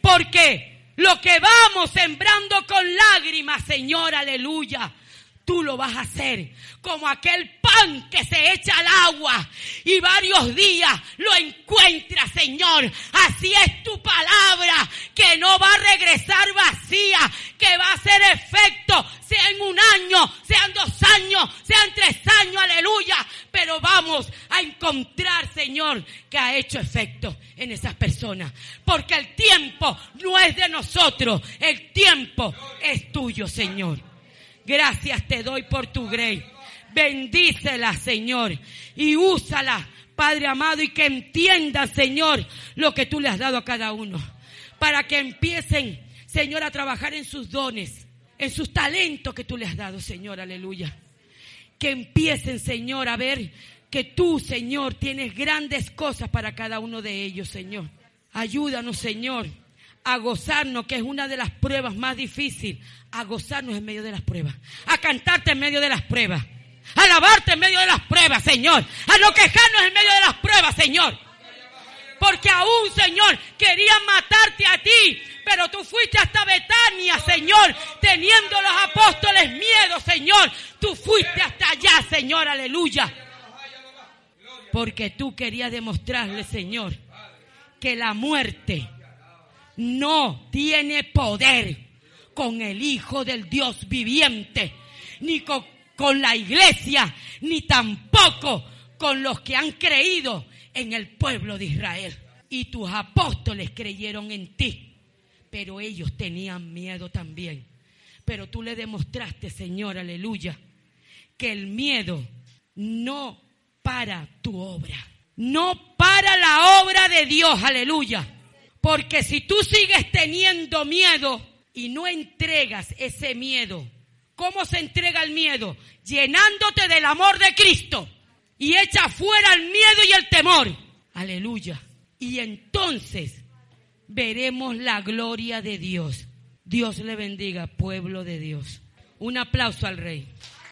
Porque lo que vamos sembrando con lágrimas, Señor, aleluya, tú lo vas a hacer como aquel pan que se echa al agua y varios días lo encuentras, Señor. Así es tu palabra, que no va a regresar vacía, que va a hacer efecto, sea en un año, sean dos años, sean tres años, aleluya. Pero vamos a encontrar, Señor, que ha hecho efecto en esas personas. Porque el tiempo no es de nosotros, el tiempo es tuyo, Señor. Gracias te doy por tu grey. Bendícela, Señor, y úsala, Padre amado, y que entienda, Señor, lo que tú le has dado a cada uno. Para que empiecen, Señor, a trabajar en sus dones, en sus talentos que tú le has dado, Señor, aleluya. Que empiecen, Señor, a ver que tú, Señor, tienes grandes cosas para cada uno de ellos, Señor. Ayúdanos, Señor, a gozarnos, que es una de las pruebas más difíciles, a gozarnos en medio de las pruebas, a cantarte en medio de las pruebas, a alabarte en medio de las pruebas, Señor, a no quejarnos en medio de las pruebas, Señor. Porque aún, Señor, querían matarte a ti, pero tú fuiste hasta Betania, Señor, teniendo los apóstoles miedo, Señor. Tú fuiste hasta allá, Señor, aleluya. Porque tú querías demostrarle, Señor, que la muerte no tiene poder con el Hijo del Dios viviente, ni con, la iglesia, ni tampoco con los que han creído en el pueblo de Israel. Y tus apóstoles creyeron en ti, pero ellos tenían miedo también. Pero tú le demostraste, Señor, aleluya, que el miedo no para tu obra, no para la obra de Dios, aleluya. Porque si tú sigues teniendo miedo y no entregas ese miedo, ¿cómo se entrega el miedo? Llenándote del amor de Cristo y echa fuera el miedo y el temor. Aleluya. Y entonces veremos la gloria de Dios. Dios le bendiga, pueblo de Dios. Un aplauso al Rey.